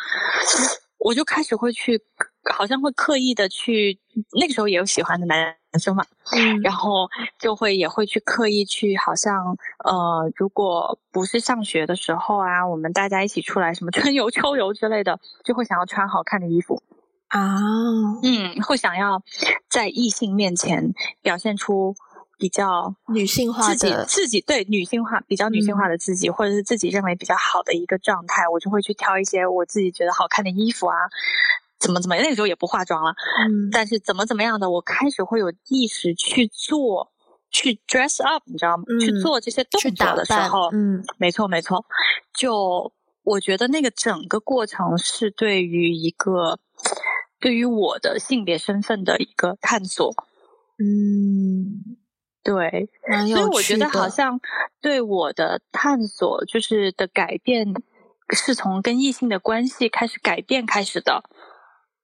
我就开始会去。好像会刻意的去，那个时候也有喜欢的男生嘛，嗯，然后就会也会去刻意去，好像呃，如果不是上学的时候啊，我们大家一起出来什么春游、秋游之类的，就会想要穿好看的衣服啊，嗯，会想要在异性面前表现出比较女性化的自己，自己对女性化比较女性化的自己，嗯，或者是自己认为比较好的一个状态，我就会去挑一些我自己觉得好看的衣服啊。怎么怎么样，那个时候也不化妆了，嗯，但是怎么怎么样的，我开始会有意识去做，去 dress up，你知道吗？嗯，去做这些动作的时候，嗯，没错没错，就我觉得那个整个过程是对于一个对于我的性别身份的一个探索，嗯，对。所以我觉得好像对我的探索就是的改变，是从跟异性的关系开始改变开始的。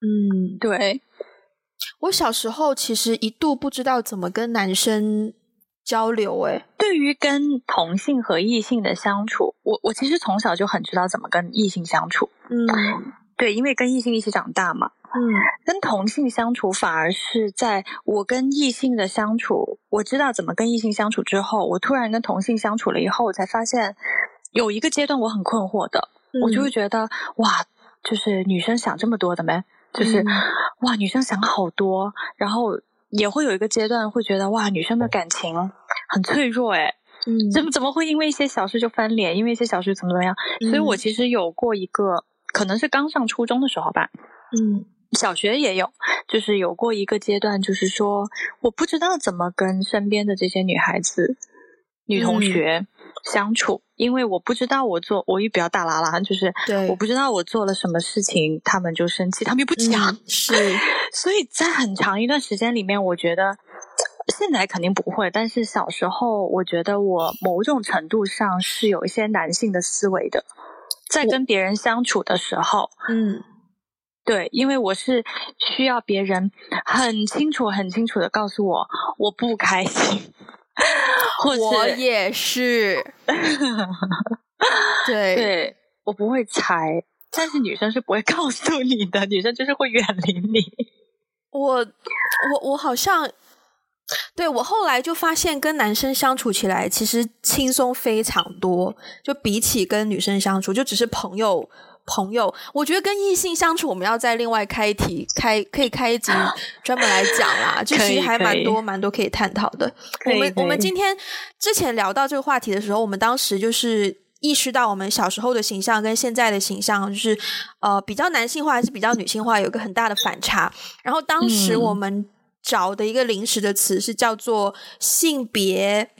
嗯，对，我小时候其实一度不知道怎么跟男生交流。诶，对于跟同性和异性的相处，我我其实从小就很知道怎么跟异性相处。嗯，对，因为跟异性一起长大嘛。嗯，跟同性相处反而是在我跟异性的相处，我知道怎么跟异性相处之后，我突然跟同性相处了以后，我才发现有一个阶段我很困惑的，嗯，我就会觉得哇，就是女生想这么多的没？就是，哇，女生想好多，然后也会有一个阶段会觉得，哇，女生的感情很脆弱，诶，嗯，怎么怎么会因为一些小事就翻脸，因为一些小事怎么怎么样？嗯，所以我其实有过一个，可能是刚上初中的时候吧，嗯，小学也有，就是有过一个阶段，就是说我不知道怎么跟身边的这些女孩子、女同学。嗯相处，因为我不知道我做，我也比较大剌剌，就是我不知道我做了什么事情，他们就生气，他们又不讲，嗯，是，(laughs) 所以在很长一段时间里面，我觉得现在肯定不会，但是小时候，我觉得我某种程度上是有一些男性的思维的，在跟别人相处的时候，嗯，对，因为我是需要别人很清楚、很清楚的告诉我我不开心。(laughs) 我也是，(laughs) 对对，我不会猜，但是女生是不会告诉你的，女生就是会远离你。我我我好像，对，我后来就发现跟男生相处起来其实轻松非常多，就比起跟女生相处，就只是朋友。朋友，我觉得跟异性相处，我们要再另外开一题，开可以开一集 (laughs) 专门来讲啦，就其实还蛮多蛮多可以探讨的。我们我们今天之前聊到这个话题的时候，我们当时就是意识到我们小时候的形象跟现在的形象，就是呃比较男性化还是比较女性化，有一个很大的反差。然后当时我们找的一个临时的词是叫做性别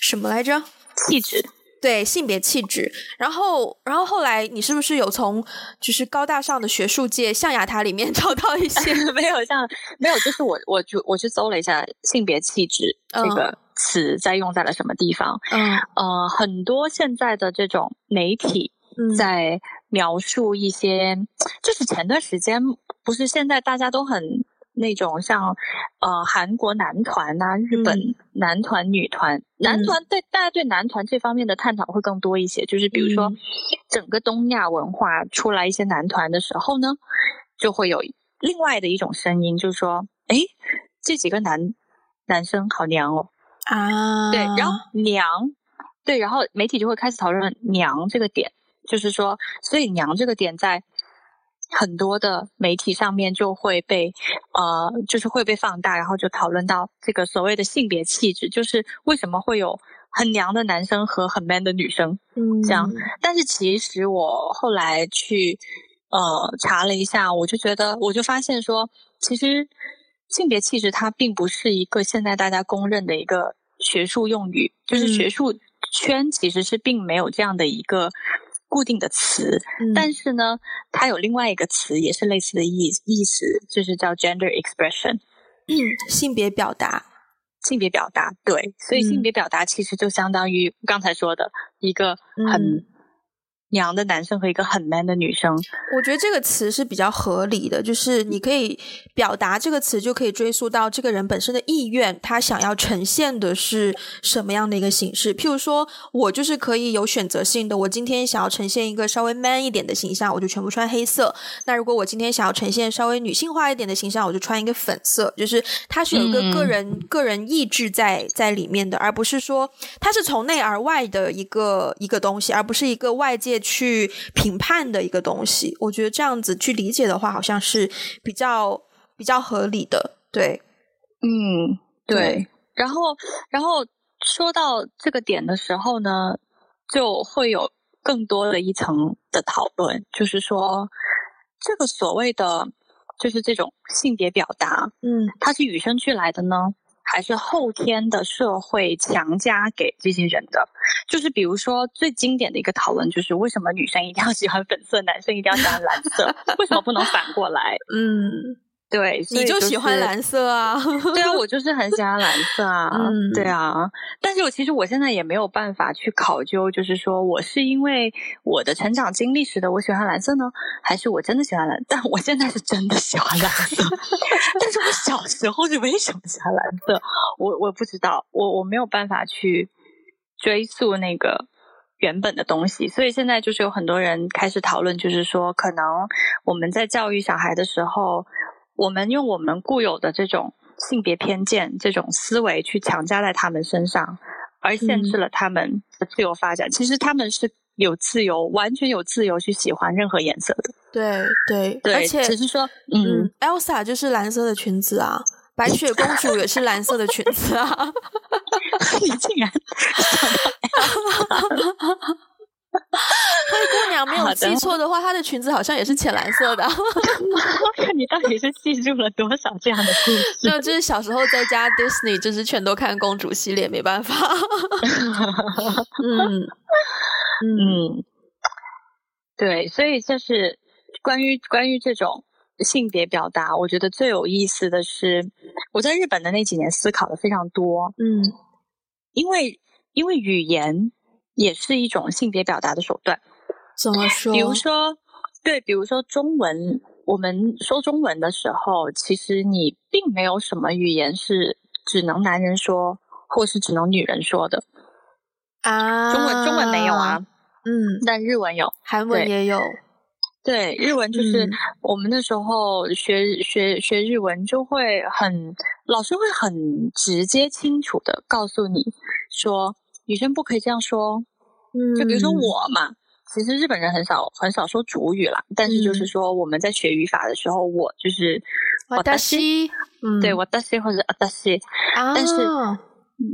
什么来着？气质。对，性别气质，然后，然后后来你是不是有从就是高大上的学术界象牙塔里面 (laughs) 找到一些？(laughs) 没有像没有，就是我我就我去搜了一下性别气质这个词在用在了什么地方。嗯，呃，很多现在的这种媒体在描述一些，就是前段时间不是现在大家都很那种像呃韩国男团啊，日本男团、女团，嗯、男团对大家对男团这方面的探讨会更多一些，就是比如说整个东亚文化出来一些男团的时候呢，就会有另外的一种声音，就是说，哎，这几个男男生好娘哦啊，对，然后娘。对，然后媒体就会开始讨论“娘”这个点，就是说，所以“娘”这个点在很多的媒体上面就会被呃，就是会被放大，然后就讨论到这个所谓的性别气质，就是为什么会有很娘的男生和很 man 的女生，嗯，这样。但是其实我后来去呃查了一下，我就觉得，我就发现说，其实性别气质它并不是一个现在大家公认的一个学术用语，就是学术。嗯圈其实是并没有这样的一个固定的词，嗯、但是呢，它有另外一个词也是类似的意意思，就是叫 gender expression，嗯，性别表达，性别表达，对，所以性别表达其实就相当于刚才说的一个很。嗯娘的男生和一个很 man 的女生，我觉得这个词是比较合理的，就是你可以表达这个词，就可以追溯到这个人本身的意愿，他想要呈现的是什么样的一个形式。譬如说，我就是可以有选择性的，我今天想要呈现一个稍微 man 一点的形象，我就全部穿黑色；那如果我今天想要呈现稍微女性化一点的形象，我就穿一个粉色。就是它是有一个个人、嗯、个人意志在在里面的，而不是说它是从内而外的一个一个东西，而不是一个外界。去评判的一个东西，我觉得这样子去理解的话，好像是比较比较合理的。对，嗯，对。对，然后，然后说到这个点的时候呢，就会有更多的一层的讨论，就是说，这个所谓的就是这种性别表达，嗯，它是与生俱来的呢？还是后天的社会强加给这些人的，就是比如说最经典的一个讨论，就是为什么女生一定要喜欢粉色，男生一定要喜欢蓝色？为什么不能反过来？嗯。对，你就喜欢蓝色啊？对啊，我就是很喜欢蓝色啊。(laughs) 嗯，对啊。但是我其实我现在也没有办法去考究，就是说我是因为我的成长经历使得我喜欢蓝色呢，还是我真的喜欢蓝？但我现在是真的喜欢蓝色。(laughs) 但是我小时候是为什么喜欢蓝色？我我不知道，我我没有办法去追溯那个原本的东西。所以现在就是有很多人开始讨论，就是说可能我们在教育小孩的时候。我们用我们固有的这种性别偏见、这种思维去强加在他们身上，而限制了他们的自由发展。嗯、其实他们是有自由，完全有自由去喜欢任何颜色的。对对对，而且只是说，嗯，嗯，Elsa 就是蓝色的裙子啊，白雪公主也是蓝色的裙子啊。(laughs) 你竟然想到 Elsa (laughs) 灰姑娘没有记错的话，她的裙子好像也是浅蓝色的。(laughs) 你到底是记住了多少这样的故事？(laughs) 那就是小时候在家 Disney，就是全都看公主系列，没办法。嗯嗯，对，所以就是关于关于这种性别表达，我觉得最有意思的是，我在日本的那几年思考的非常多。嗯，因为因为语言。也是一种性别表达的手段。怎么说？比如说，对，比如说中文，我们说中文的时候，其实你并没有什么语言是只能男人说，或是只能女人说的啊。中文中文没有啊，嗯，但日文有，韩文也有。对，日文就是我们那时候学、嗯、学学日文，就会很老师会很直接清楚的告诉你说。女生不可以这样说，嗯，就比如说。我嘛，其实日本人很少很少说主语啦，但是就是说我们在学语法的时候，我就是私私，嗯，对，我达西或者阿达西，但是。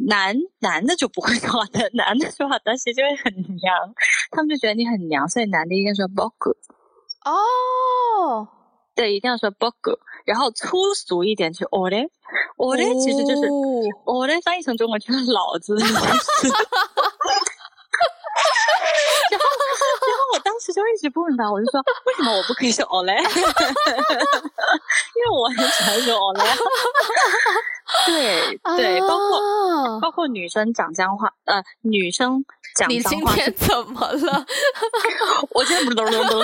男男的就不会说的，男的说阿达西就会很娘，他们就觉得你很娘，所以男的一定说仆，哦，对，一定要说仆，然后粗俗一点就俺我嘞，其实就是我嘞，翻译成中文就是老子 (laughs) 的意思。然后，然后我当时就一直不明白，我就说为什么我不可以说我嘞？(laughs) 因为我很喜欢说欧莱。对对，包括包括女生讲脏话，呃，女生讲脏话。你今天怎么了？(laughs) 我今天不是咚咚咚，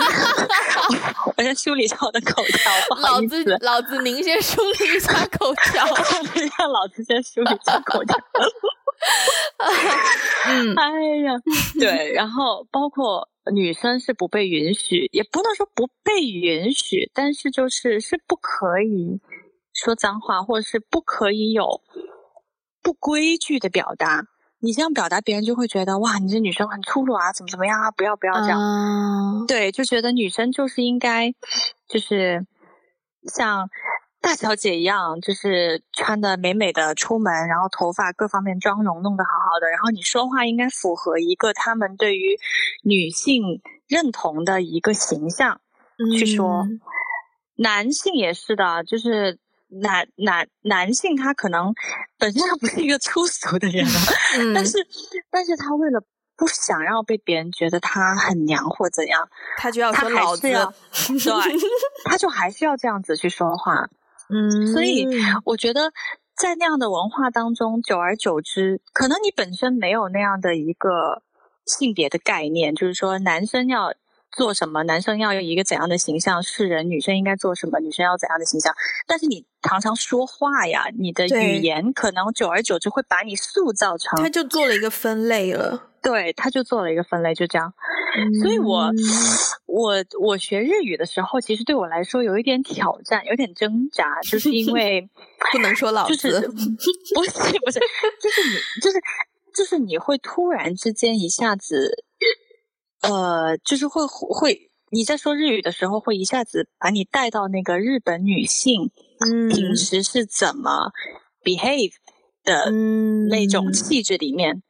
我先梳理一下我的口条。老子 (laughs) 老子，您先梳理一下口条。让老子先梳理一下口条。嗯，哎呀，对，然后包括女生是不被允许，也不能说不被允许，但是就是是不可以。说脏话，或者是不可以有不规矩的表达。你这样表达，别人就会觉得哇，你这女生很粗鲁啊，怎么怎么样啊？不要不要这样。Uh... 对，就觉得女生就是应该，就是像大小姐一样，就是穿的美美的出门，然后头发各方面妆容弄得好好的，然后你说话应该符合一个他们对于女性认同的一个形象去说。Uh... 男性也是的，就是。男男男性他可能本身他不是一个粗俗的人 (laughs) 但是但是他为了不想要被别人觉得他很娘或怎样，他就要说老子，(laughs) 对，他就还是要这样子去说话。嗯，所以我觉得在那样的文化当中，久而久之，可能你本身没有那样的一个性别的概念，就是说男生要。做什么？男生要有一个怎样的形象示人？女生应该做什么？女生要怎样的形象？但是你常常说话呀，你的语言可能久而久之会把你塑造成。他就做了一个分类了。对，他就做了一个分类，就这样。嗯、所以我 (sniffs) 我我学日语的时候，其实对我来说有一点挑战，有点挣扎，就 (laughs) 是因为不能说老子，(laughs) 就是 (laughs) 不是不是，就是你就是就是你会突然之间一下子。呃，就是会会，你在说日语的时候，会一下子把你带到那个日本女性，嗯，平时是怎么 behave 的那种气质里面。嗯、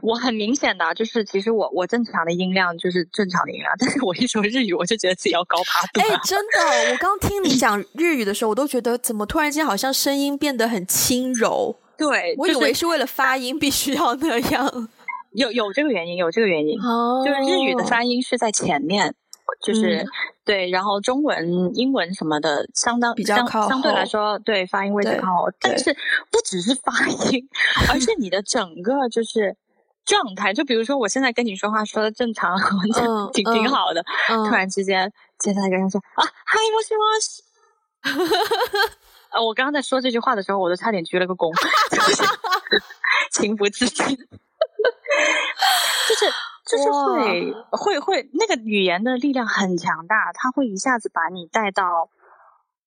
我很明显的，就是其实我我正常的音量就是正常的音量，但是我一说日语，我就觉得自己要高八度。哎，真的，我刚听你 (laughs) 讲日语的时候，我都觉得怎么突然间好像声音变得很轻柔。对，我以为是为了发音必须要那样。有有这个原因，有这个原因，oh. 就是日语的发音是在前面，就是、嗯、对，然后中文、英文什么的相当比较靠，相对来说，对发音位置靠后，但是不只是发音，而是你的整个就是状态。就比如说，我现在跟你说话说的正常，嗯、挺挺好的，嗯、突然之间接下来一个人说啊，嗨，莫西莫西。呃，我刚刚在说这句话的时候，我都差点鞠了个躬，(laughs) 情不自禁。(laughs) 就是就是会会会那个语言的力量很强大，它会一下子把你带到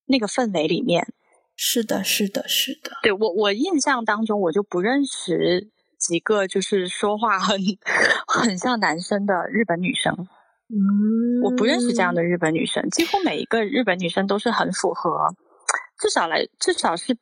那个氛围里面。是的，是的，是的。对，我我印象当中，我就不认识几个就是说话很很像男生的日本女生。嗯，我不认识这样的日本女生，几乎每一个日本女生都是很符合，至少来至少是。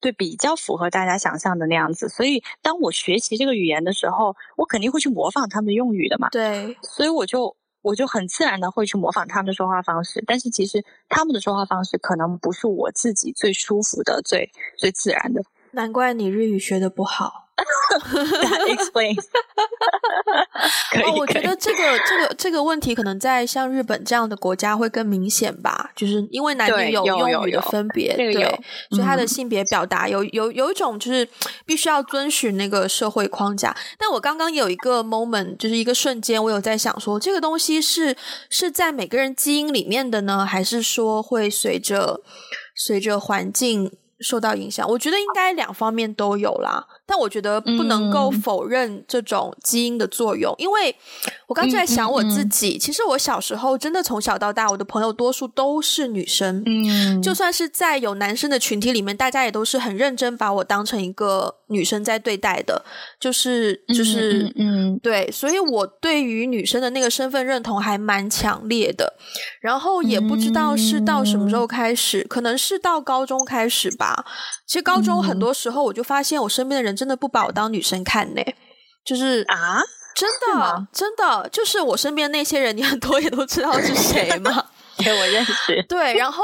对，比较符合大家想象的那样子，所以当我学习这个语言的时候，我肯定会去模仿他们的用语的嘛。对，所以我就我就很自然的会去模仿他们的说话方式，但是其实他们的说话方式可能不是我自己最舒服的、最最自然的。难怪你日语学的不好。(laughs) That explains. (laughs) 可以，哦，我觉得这个这个这个问题可能在像日本这样的国家会更明显吧，就是因为男女有用语的分别，对，所以他的性别表达有有有一种就是必须要遵循那个社会框架。但我刚刚有一个 moment，就是一个瞬间，我有在想说，这个东西是是在每个人基因里面的呢，还是说会随着随着环境受到影响？我觉得应该两方面都有啦。但我觉得不能够否认这种基因的作用，嗯、因为我刚才在想我自己、其实我小时候真的从小到大，我的朋友多数都是女生，嗯，就算是在有男生的群体里面，大家也都是很认真把我当成一个女生在对待的，就是就是嗯，对，所以我对于女生的那个身份认同还蛮强烈的，然后也不知道是到什么时候开始，可能是到高中开始吧。其实高中很多时候我就发现我身边的人。真的不把我当女生看呢，就是啊，真的真的，就是我身边那些人，你很多也都知道是谁 (laughs) 嘛？对，我认识。对，然后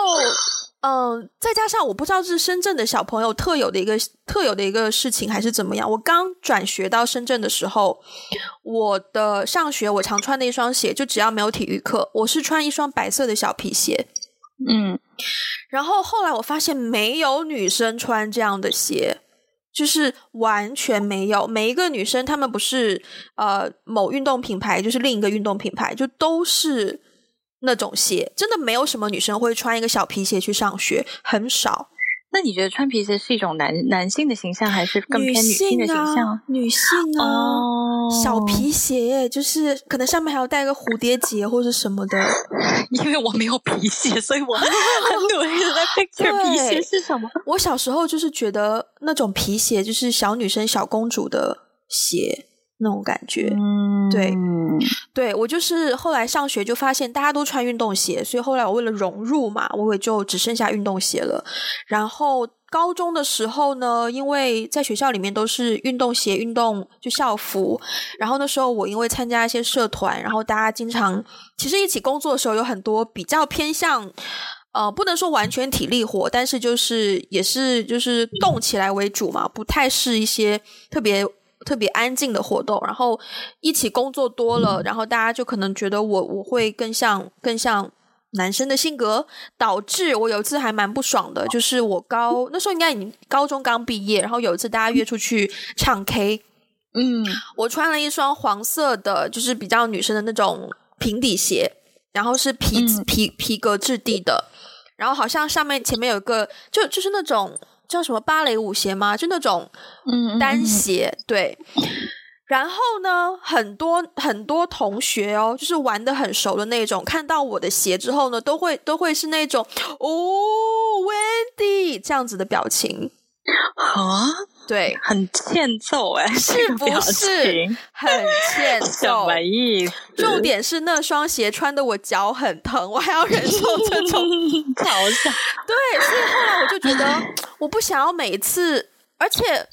嗯、呃，再加上我不知道是深圳的小朋友特有的一个特有的一个事情，还是怎么样。我刚转学到深圳的时候，我的上学我常穿的一双鞋，就只要没有体育课，我是穿一双白色的小皮鞋。嗯。然后后来我发现没有女生穿这样的鞋，就是完全没有。每一个女生，她们不是呃某运动品牌，就是另一个运动品牌，就都是那种鞋。真的没有什么女生会穿一个小皮鞋去上学，很少。那你觉得穿皮鞋是一种男男性的形象，还是更偏女性的形象？女性啊，哦、小皮鞋，就是可能上面还要带个蝴蝶结或者什么的。(laughs) 因为我没有皮鞋，所以我很努力的在 (laughs) picture 皮鞋是什么。我小时候就是觉得那种皮鞋就是小女生、小公主的鞋。那种感觉，嗯，对，对，我就是后来上学就发现大家都穿运动鞋，所以后来我为了融入嘛，我也就只剩下运动鞋了。然后高中的时候呢，因为在学校里面都是运动鞋、运动就校服，然后那时候我因为参加一些社团，然后大家经常其实一起工作的时候有很多比较偏向，呃，不能说完全体力活，但是就是也是就是动起来为主嘛，不太是一些特别。特别安静的活动，然后一起工作多了，然后大家就可能觉得我我会更像更像男生的性格，导致我有一次还蛮不爽的，就是我高那时候应该已经高中刚毕业，然后有一次大家约出去唱 K，嗯，我穿了一双黄色的，就是比较女生的那种平底鞋，然后是皮皮皮革质地的，然后好像上面前面有一个就就是那种。叫什么芭蕾舞鞋吗？就那种单鞋，嗯嗯嗯对。然后呢，很多很多同学哦，就是玩的很熟的那种，看到我的鞋之后呢，都会都会是那种哦，Wendy 这样子的表情啊。对，很欠揍哎，是不是？很欠 (laughs) 揍，什么意思？重点是那双鞋穿的我脚很疼，我还要忍受这种 (laughs) 嘲笑。对，所以后来我就觉得，(laughs) 我不想要每一次，而且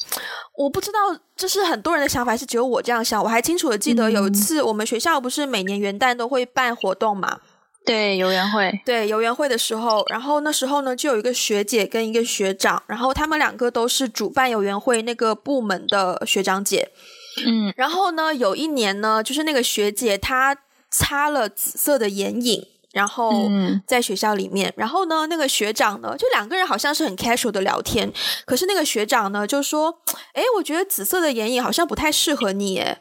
我不知道这是很多人的想法，是只有我这样想。我还清楚的记得有一次，我们学校不是每年元旦都会办活动嘛？对，游园会，对，游园会的时候，然后那时候呢，就有一个学姐跟一个学长，然后他们两个都是主办游园会那个部门的学长姐，嗯，然后呢，有一年呢，就是那个学姐她擦了紫色的眼影，然后在学校里面，嗯、然后呢，那个学长呢，就两个人好像是很 casual 的聊天，可是那个学长呢就说，哎，我觉得紫色的眼影好像不太适合你，诶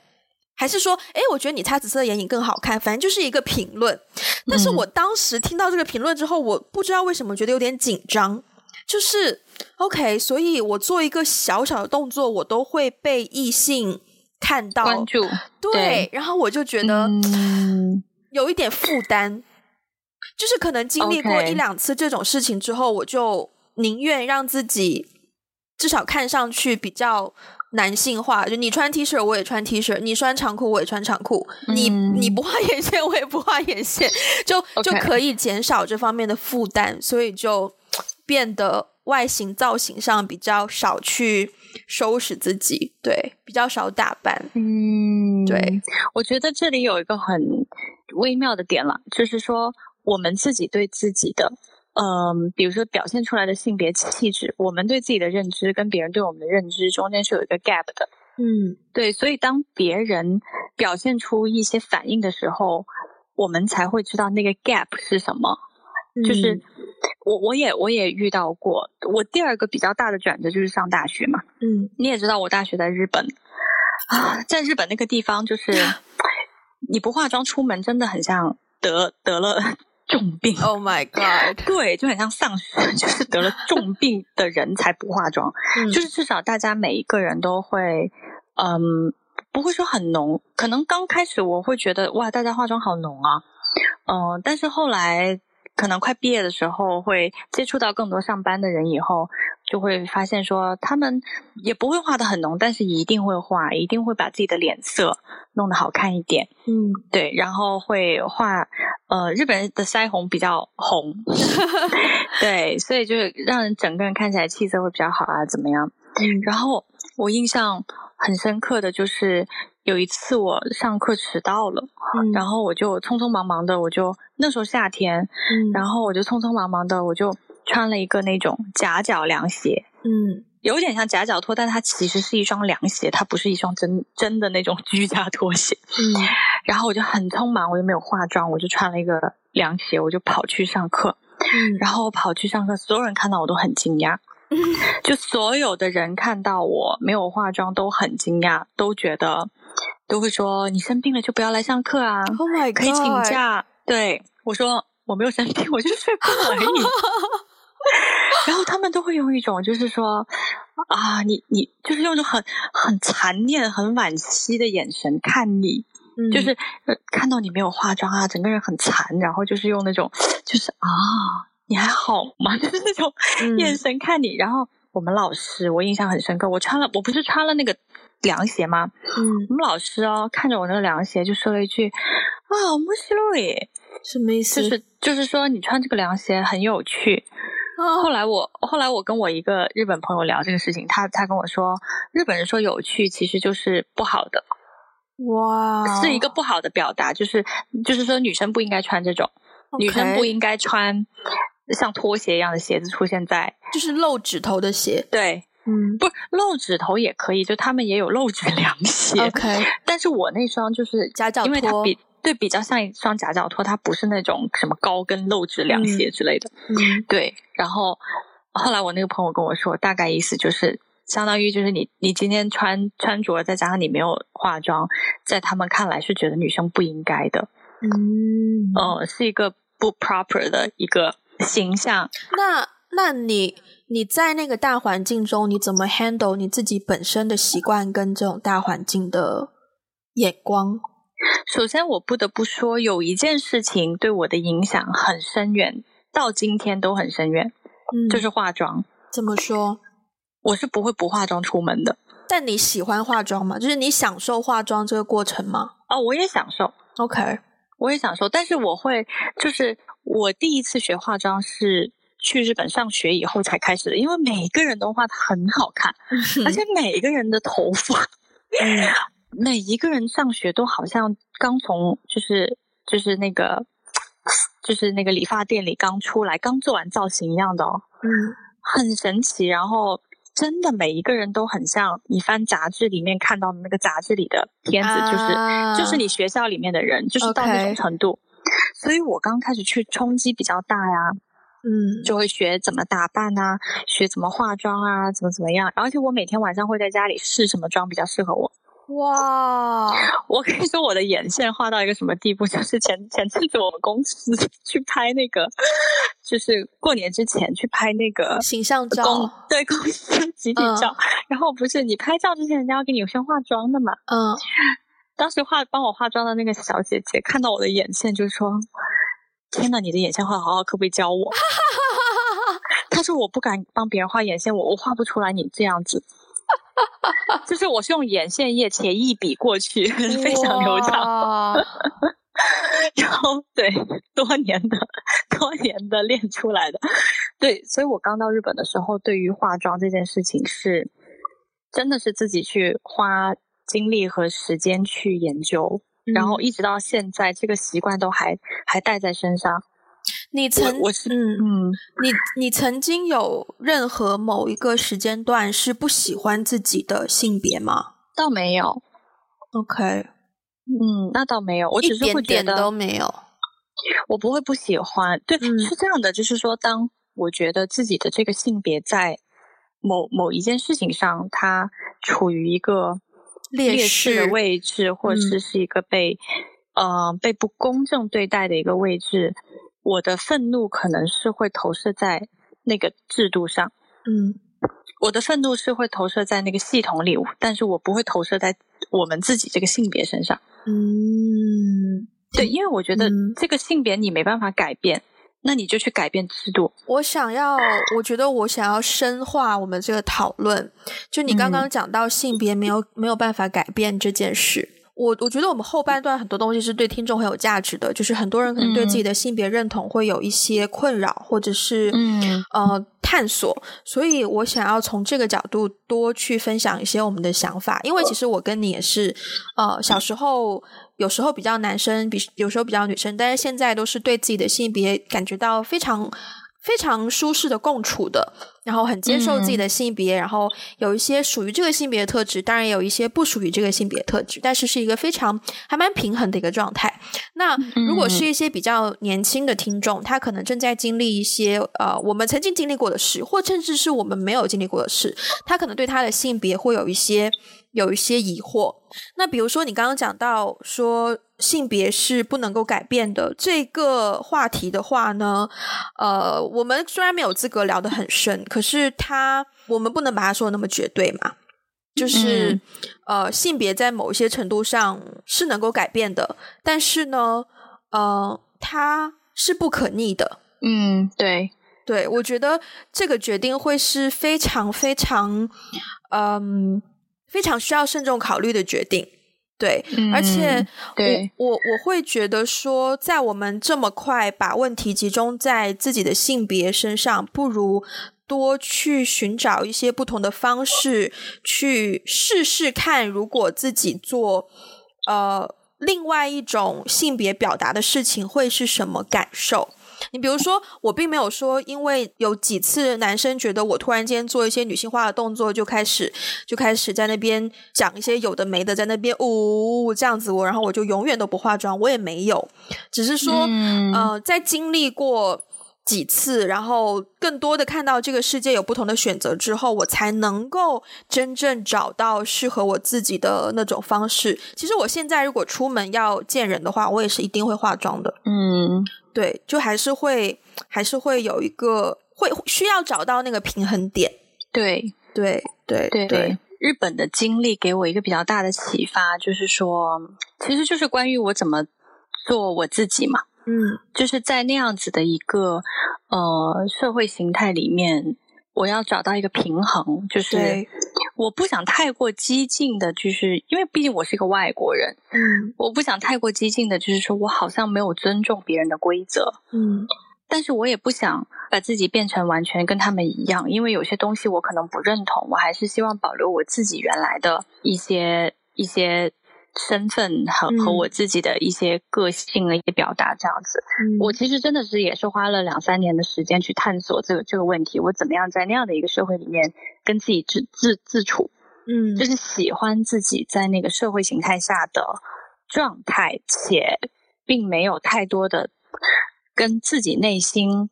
还是说，哎，我觉得你擦紫色的眼影更好看。反正就是一个评论。但是我当时听到这个评论之后，我不知道为什么觉得有点紧张。就是 OK，所以我做一个小小的动作，我都会被异性看到关注。对，对然后我就觉得有一点负担。嗯、就是可能经历过一两次这种事情之后，我就宁愿让自己至少看上去比较。男性化，就你穿 T 恤我也穿 T 恤，你穿长裤我也穿长裤，嗯、你你不画眼线我也不画眼线，就就可以减少这方面的负担，所以就变得外形造型上比较少去收拾自己，对，比较少打扮。嗯，对，我觉得这里有一个很微妙的点了，就是说我们自己对自己的。嗯，比如说表现出来的性别气质，我们对自己的认知跟别人对我们的认知中间是有一个 gap 的。嗯，对，所以当别人表现出一些反应的时候，我们才会知道那个 gap 是什么。嗯、就是我我也我也遇到过，我第二个比较大的转折就是上大学嘛。嗯，你也知道我大学在日本啊，在日本那个地方，就是 (laughs) 你不化妆出门，真的很像得得了。重病，Oh my God！(laughs) 对，就很像丧尸，(laughs) 就是得了重病的人才不化妆，嗯、就是至少大家每一个人都会，嗯，不会说很浓。可能刚开始我会觉得哇，大家化妆好浓啊，嗯，但是后来。可能快毕业的时候，会接触到更多上班的人，以后就会发现说，他们也不会画的很浓，但是一定会画，一定会把自己的脸色弄得好看一点。嗯，对，然后会画，呃，日本人的腮红比较红，(laughs) 对，所以就是让人整个人看起来气色会比较好啊，怎么样？嗯，然后我印象很深刻的就是。有一次我上课迟到了，嗯、然后我就匆匆忙忙的，我就那时候夏天，嗯、然后我就匆匆忙忙的，我就穿了一个那种夹脚凉鞋，嗯，有点像夹脚拖，但它其实是一双凉鞋，它不是一双真真的那种居家拖鞋，嗯，(laughs) 然后我就很匆忙，我就没有化妆，我就穿了一个凉鞋，我就跑去上课，嗯，然后我跑去上课，所有人看到我都很惊讶，嗯，就所有的人看到我没有化妆都很惊讶，都觉得都会说你生病了就不要来上课啊，Oh my God，可以请假。对，我说我没有生病，我就是睡不 (laughs) 好而已。(laughs) 然后他们都会用一种就是说啊，你你就是用一种很很残念、很惋惜的眼神看你。就是看到你没有化妆啊，整个人很残，然后就是用那种，就是啊，你还好吗？(laughs) 就是那种眼神看你。嗯、然后我们老师，我印象很深刻，我穿了，我不是穿了那个凉鞋吗？嗯，我们老师哦，看着我那个凉鞋，就说了一句啊，莫西路耶，什么意思？就是就是说你穿这个凉鞋很有趣。哦、后来我后来我跟我一个日本朋友聊这个事情，他他跟我说，日本人说有趣其实就是不好的。哇是一个不好的表达，就是就是说女生不应该穿这种.女生不应该穿像拖鞋一样的鞋子出现在，就是露指头的鞋。对，嗯，不露指头也可以，就他们也有露指 (laughs) 凉鞋。OK，但是我那双就是家教拖，因为它比对比较像一双夹脚拖，它不是那种什么高跟露趾凉鞋之类的。嗯，对。然后后来我那个朋友跟我说，大概意思就是。相当于就是你，你今天穿穿着，再加上你没有化妆，在他们看来是觉得女生不应该的，嗯，呃，是一个不 proper 的一个形象。那那你你在那个大环境中，你怎么 handle 你自己本身的习惯跟这种大环境的眼光？首先，我不得不说，有一件事情对我的影响很深远，到今天都很深远，嗯，就是化妆。怎么说？我是不会不化妆出门的，但你喜欢化妆吗？就是你享受化妆这个过程吗？哦，我也享受。OK，我也享受，但是我会，就是我第一次学化妆是去日本上学以后才开始的，因为每个人都画得很好看，(laughs) 而且每个人的头发，嗯，每一个人上学都好像刚从就是就是那个 (tsk) 就是那个理发店里刚出来，刚做完造型一样的哦，嗯，很神奇，然后。真的每一个人都很像你翻杂志里面看到的那个杂志里的片子，就是、uh, 就是你学校里面的人，就是到那种程度。Okay. 所以我刚开始去冲击比较大呀，嗯，就会学怎么打扮啊，学怎么化妆啊，怎么怎么样。而且我每天晚上会在家里试什么妆比较适合我。哇！(laughs) 我跟你说，我的眼线画到一个什么地步？就是前前阵子我们公司 (laughs) 去拍那个，就是过年之前去拍那个形象照，对，公司集体照。嗯、(laughs) 然后不是你拍照之前，人家要给你先化妆的嘛？嗯。当时化帮我化妆的那个小姐姐看到我的眼线，就说：“天哪，你的眼线画的好好，可不可以教我？”她说：“我不敢帮别人画眼线，我我画不出来你这样子。” (laughs) 就是我是用眼线液且一笔过去，(laughs) 非常流畅。哇然后对，多年的多年的练出来的，对，所以我刚到日本的时候，对于化妆这件事情是真的是自己去花精力和时间去研究，嗯、然后一直到现在，这个习惯都还还带在身上。你曾我，我是嗯嗯，你你曾经有任何某一个时间段是不喜欢自己的性别吗？倒没有。OK，嗯，那倒没有，我只是会觉得一点点都没有。我不会不喜欢，对，嗯、是这样的，就是说，当我觉得自己的这个性别在某某一件事情上，它处于一个劣势的位置，或者是是一个被、嗯、呃被不公正对待的一个位置。我的愤怒可能是会投射在那个制度上，嗯，我的愤怒是会投射在那个系统里，但是我不会投射在我们自己这个性别身上，嗯，对，因为我觉得这个性别你没办法改变，嗯，那你就去改变制度。我想要，我觉得我想要深化我们这个讨论，就你刚刚讲到性别没有，嗯，没有办法改变这件事。我我觉得我们后半段很多东西是对听众很有价值的，就是很多人可能对自己的性别认同会有一些困扰，或者是嗯。呃探索，所以我想要从这个角度多去分享一些我们的想法，因为其实我跟你也是呃小时候有时候比较男生，比有时候比较女生，但是现在都是对自己的性别感觉到非常非常舒适的共处的，然后很接受自己的性别，嗯、然后有一些属于这个性别的特质，当然也有一些不属于这个性别的特质，但是是一个非常还蛮平衡的一个状态。那如果是一些比较年轻的听众，他可能正在经历一些呃我们曾经经历过的事，或甚至是我们没有经历过的事，他可能对他的性别会有一些有一些疑惑。那比如说你刚刚讲到说。性别是不能够改变的这个话题的话呢，呃，我们虽然没有资格聊得很深，可是它我们不能把它说的那么绝对嘛。就是、嗯、呃，性别在某一些程度上是能够改变的，但是呢，呃，它是不可逆的。嗯，对，对，我觉得这个决定会是非常非常，嗯、呃，非常需要慎重考虑的决定。对，而且我我我会觉得说，在我们这么快把问题集中在自己的性别身上，不如多去寻找一些不同的方式，去试试看，如果自己做呃另外一种性别表达的事情，会是什么感受。你比如说，我并没有说，因为有几次男生觉得我突然间做一些女性化的动作，就开始就开始在那边讲一些有的没的，在那边呜、哦、这样子我，然后我就永远都不化妆，我也没有，只是说，嗯、呃，在经历过几次，然后更多的看到这个世界有不同的选择之后，我才能够真正找到适合我自己的那种方式。其实我现在如果出门要见人的话，我也是一定会化妆的。嗯。对，就还是会，还是会有一个会需要找到那个平衡点。对，对，对，对，对。日本的经历给我一个比较大的启发，就是说，其实就是关于我怎么做我自己嘛。嗯，就是在那样子的一个呃社会形态里面。我要找到一个平衡，就是我不想太过激进的，就是因为毕竟我是一个外国人，嗯，我不想太过激进的，就是说我好像没有尊重别人的规则，嗯，但是我也不想把自己变成完全跟他们一样，因为有些东西我可能不认同，我还是希望保留我自己原来的一些一些。身份和和我自己的一些个性的一些表达，这样子，嗯，我其实真的是也是花了两三年的时间去探索这个这个问题，我怎么样在那样的一个社会里面跟自己自自自处，嗯，就是喜欢自己在那个社会形态下的状态，且并没有太多的跟自己内心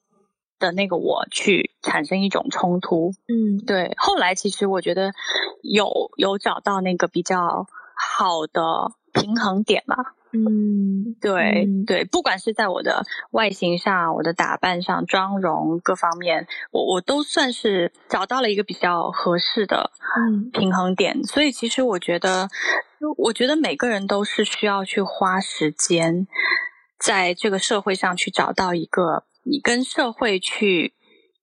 的那个我去产生一种冲突，嗯，对。后来其实我觉得有有找到那个比较。好的平衡点嘛，嗯，对、嗯、对，不管是在我的外形上、我的打扮上、妆容各方面，我我都算是找到了一个比较合适的平衡点。嗯、所以其实我觉得，我觉得每个人都是需要去花时间在这个社会上去找到一个你跟社会去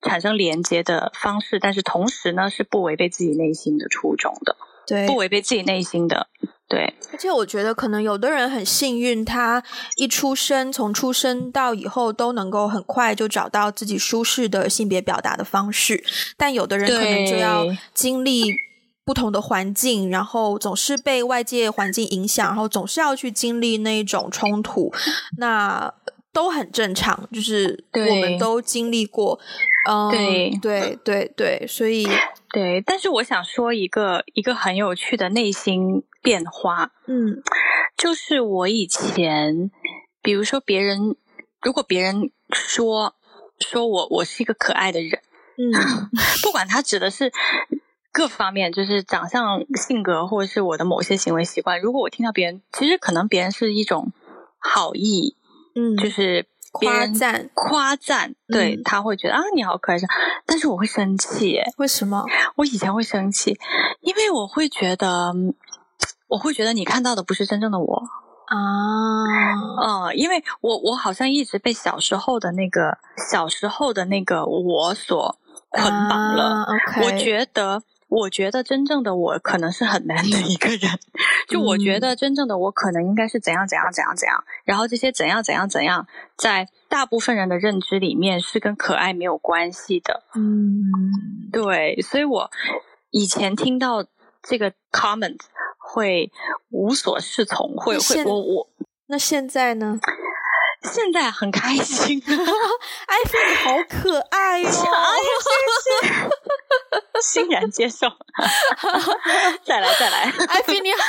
产生连接的方式，但是同时呢，是不违背自己内心的初衷的。对，不违背自己内心的，对。而且我觉得，可能有的人很幸运，他一出生，从出生到以后，都能够很快就找到自己舒适的性别表达的方式。但有的人可能就要经历不同的环境，然后总是被外界环境影响，然后总是要去经历那种冲突。那都很正常，就是我们都经历过。嗯，对对对对，所以。对，但是我想说一个一个很有趣的内心变化，嗯，就是我以前，比如说别人，如果别人说说我我是一个可爱的人，嗯，不管他指的是各方面，就是长相、性格，或者是我的某些行为习惯，如果我听到别人，其实可能别人是一种好意，嗯，就是。夸赞，夸赞，对、嗯、他会觉得啊，你好可爱，但是我会生气，为什么？我以前会生气，因为我会觉得，我会觉得你看到的不是真正的我啊，嗯，因为我我好像一直被小时候的那个小时候的那个我所捆绑了，啊 okay、我觉得。我觉得真正的我可能是很难的一个人，就我觉得真正的我可能应该是怎样怎样怎样怎样，然后这些怎样怎样怎样，在大部分人的认知里面是跟可爱没有关系的。嗯，对，所以我以前听到这个 comment 会无所适从，会会我我那现在呢？现在很开心，(laughs) 艾菲你好可爱哦！谢谢，欣然接受。(laughs) 再来再来，艾菲你好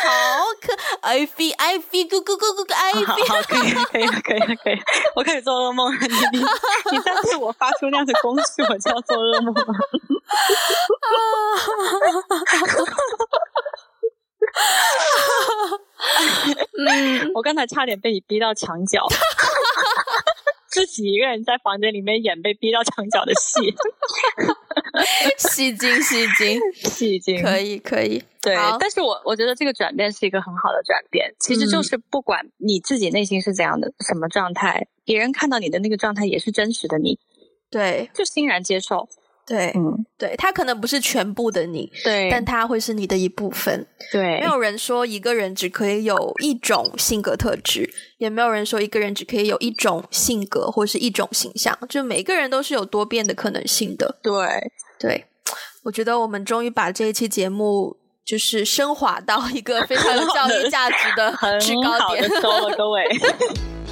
可爱，艾菲艾菲咕咕咕咕咕，艾菲，(laughs) 好，可以可以可以可以，我开始做噩梦了。你你你再对我发出那样的攻势，我就要做噩梦了。嗯，我刚才差点被你逼到墙角，(laughs) 自己一个人在房间里面演被逼到墙角的戏，(laughs) 戏精戏精戏精，可以可以，对。但是我我觉得这个转变是一个很好的转变，其实就是不管你自己内心是怎样的什么状态，别人看到你的那个状态也是真实的你，对，就欣然接受。对，嗯，对，他可能不是全部的你，对，但他会是你的一部分。对，没有人说一个人只可以有一种性格特质，也没有人说一个人只可以有一种性格或是一种形象，就每个人都是有多变的可能性的。对，对，我觉得我们终于把这一期节目就是升华到一个 (laughs) 非常有教育价值的制高点，收了各位。(laughs)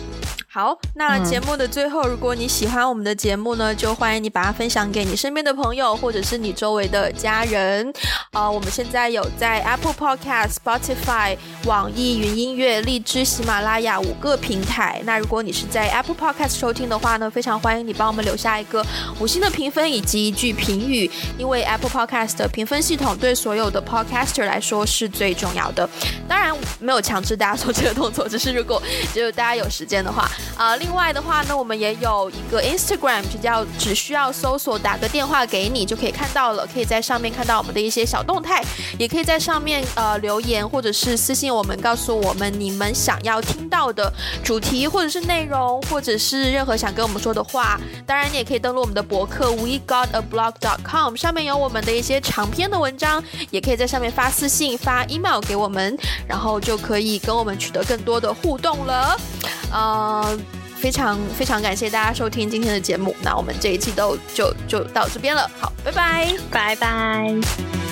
好，那节目的最后，如果你喜欢我们的节目呢，就欢迎你把它分享给你身边的朋友，或者是你周围的家人。啊、呃，我们现在有在 Apple Podcast、Spotify、网易云音乐、荔枝、喜马拉雅五个平台。那如果你是在 Apple Podcast 收听的话呢，非常欢迎你帮我们留下一个五星的评分以及一句评语，因为 Apple Podcast 的评分系统对所有的 Podcaster 来说是最重要的。当然，没有强制大家做这个动作，只是如果只有大家有时间的话。啊、另外的话呢，我们也有一个 Instagram，就叫只需要搜索打个电话给你就可以看到了，可以在上面看到我们的一些小动态，也可以在上面呃留言或者是私信我们，告诉我们你们想要听到的主题或者是内容，或者是任何想跟我们说的话。当然，你也可以登录我们的博客 WeGotAblog.com，上面有我们的一些长篇的文章，也可以在上面发私信、发 email 给我们，然后就可以跟我们取得更多的互动了。呃，非常非常感谢大家收听今天的节目，那我们这一期都就就到这边了，好，拜拜，拜拜。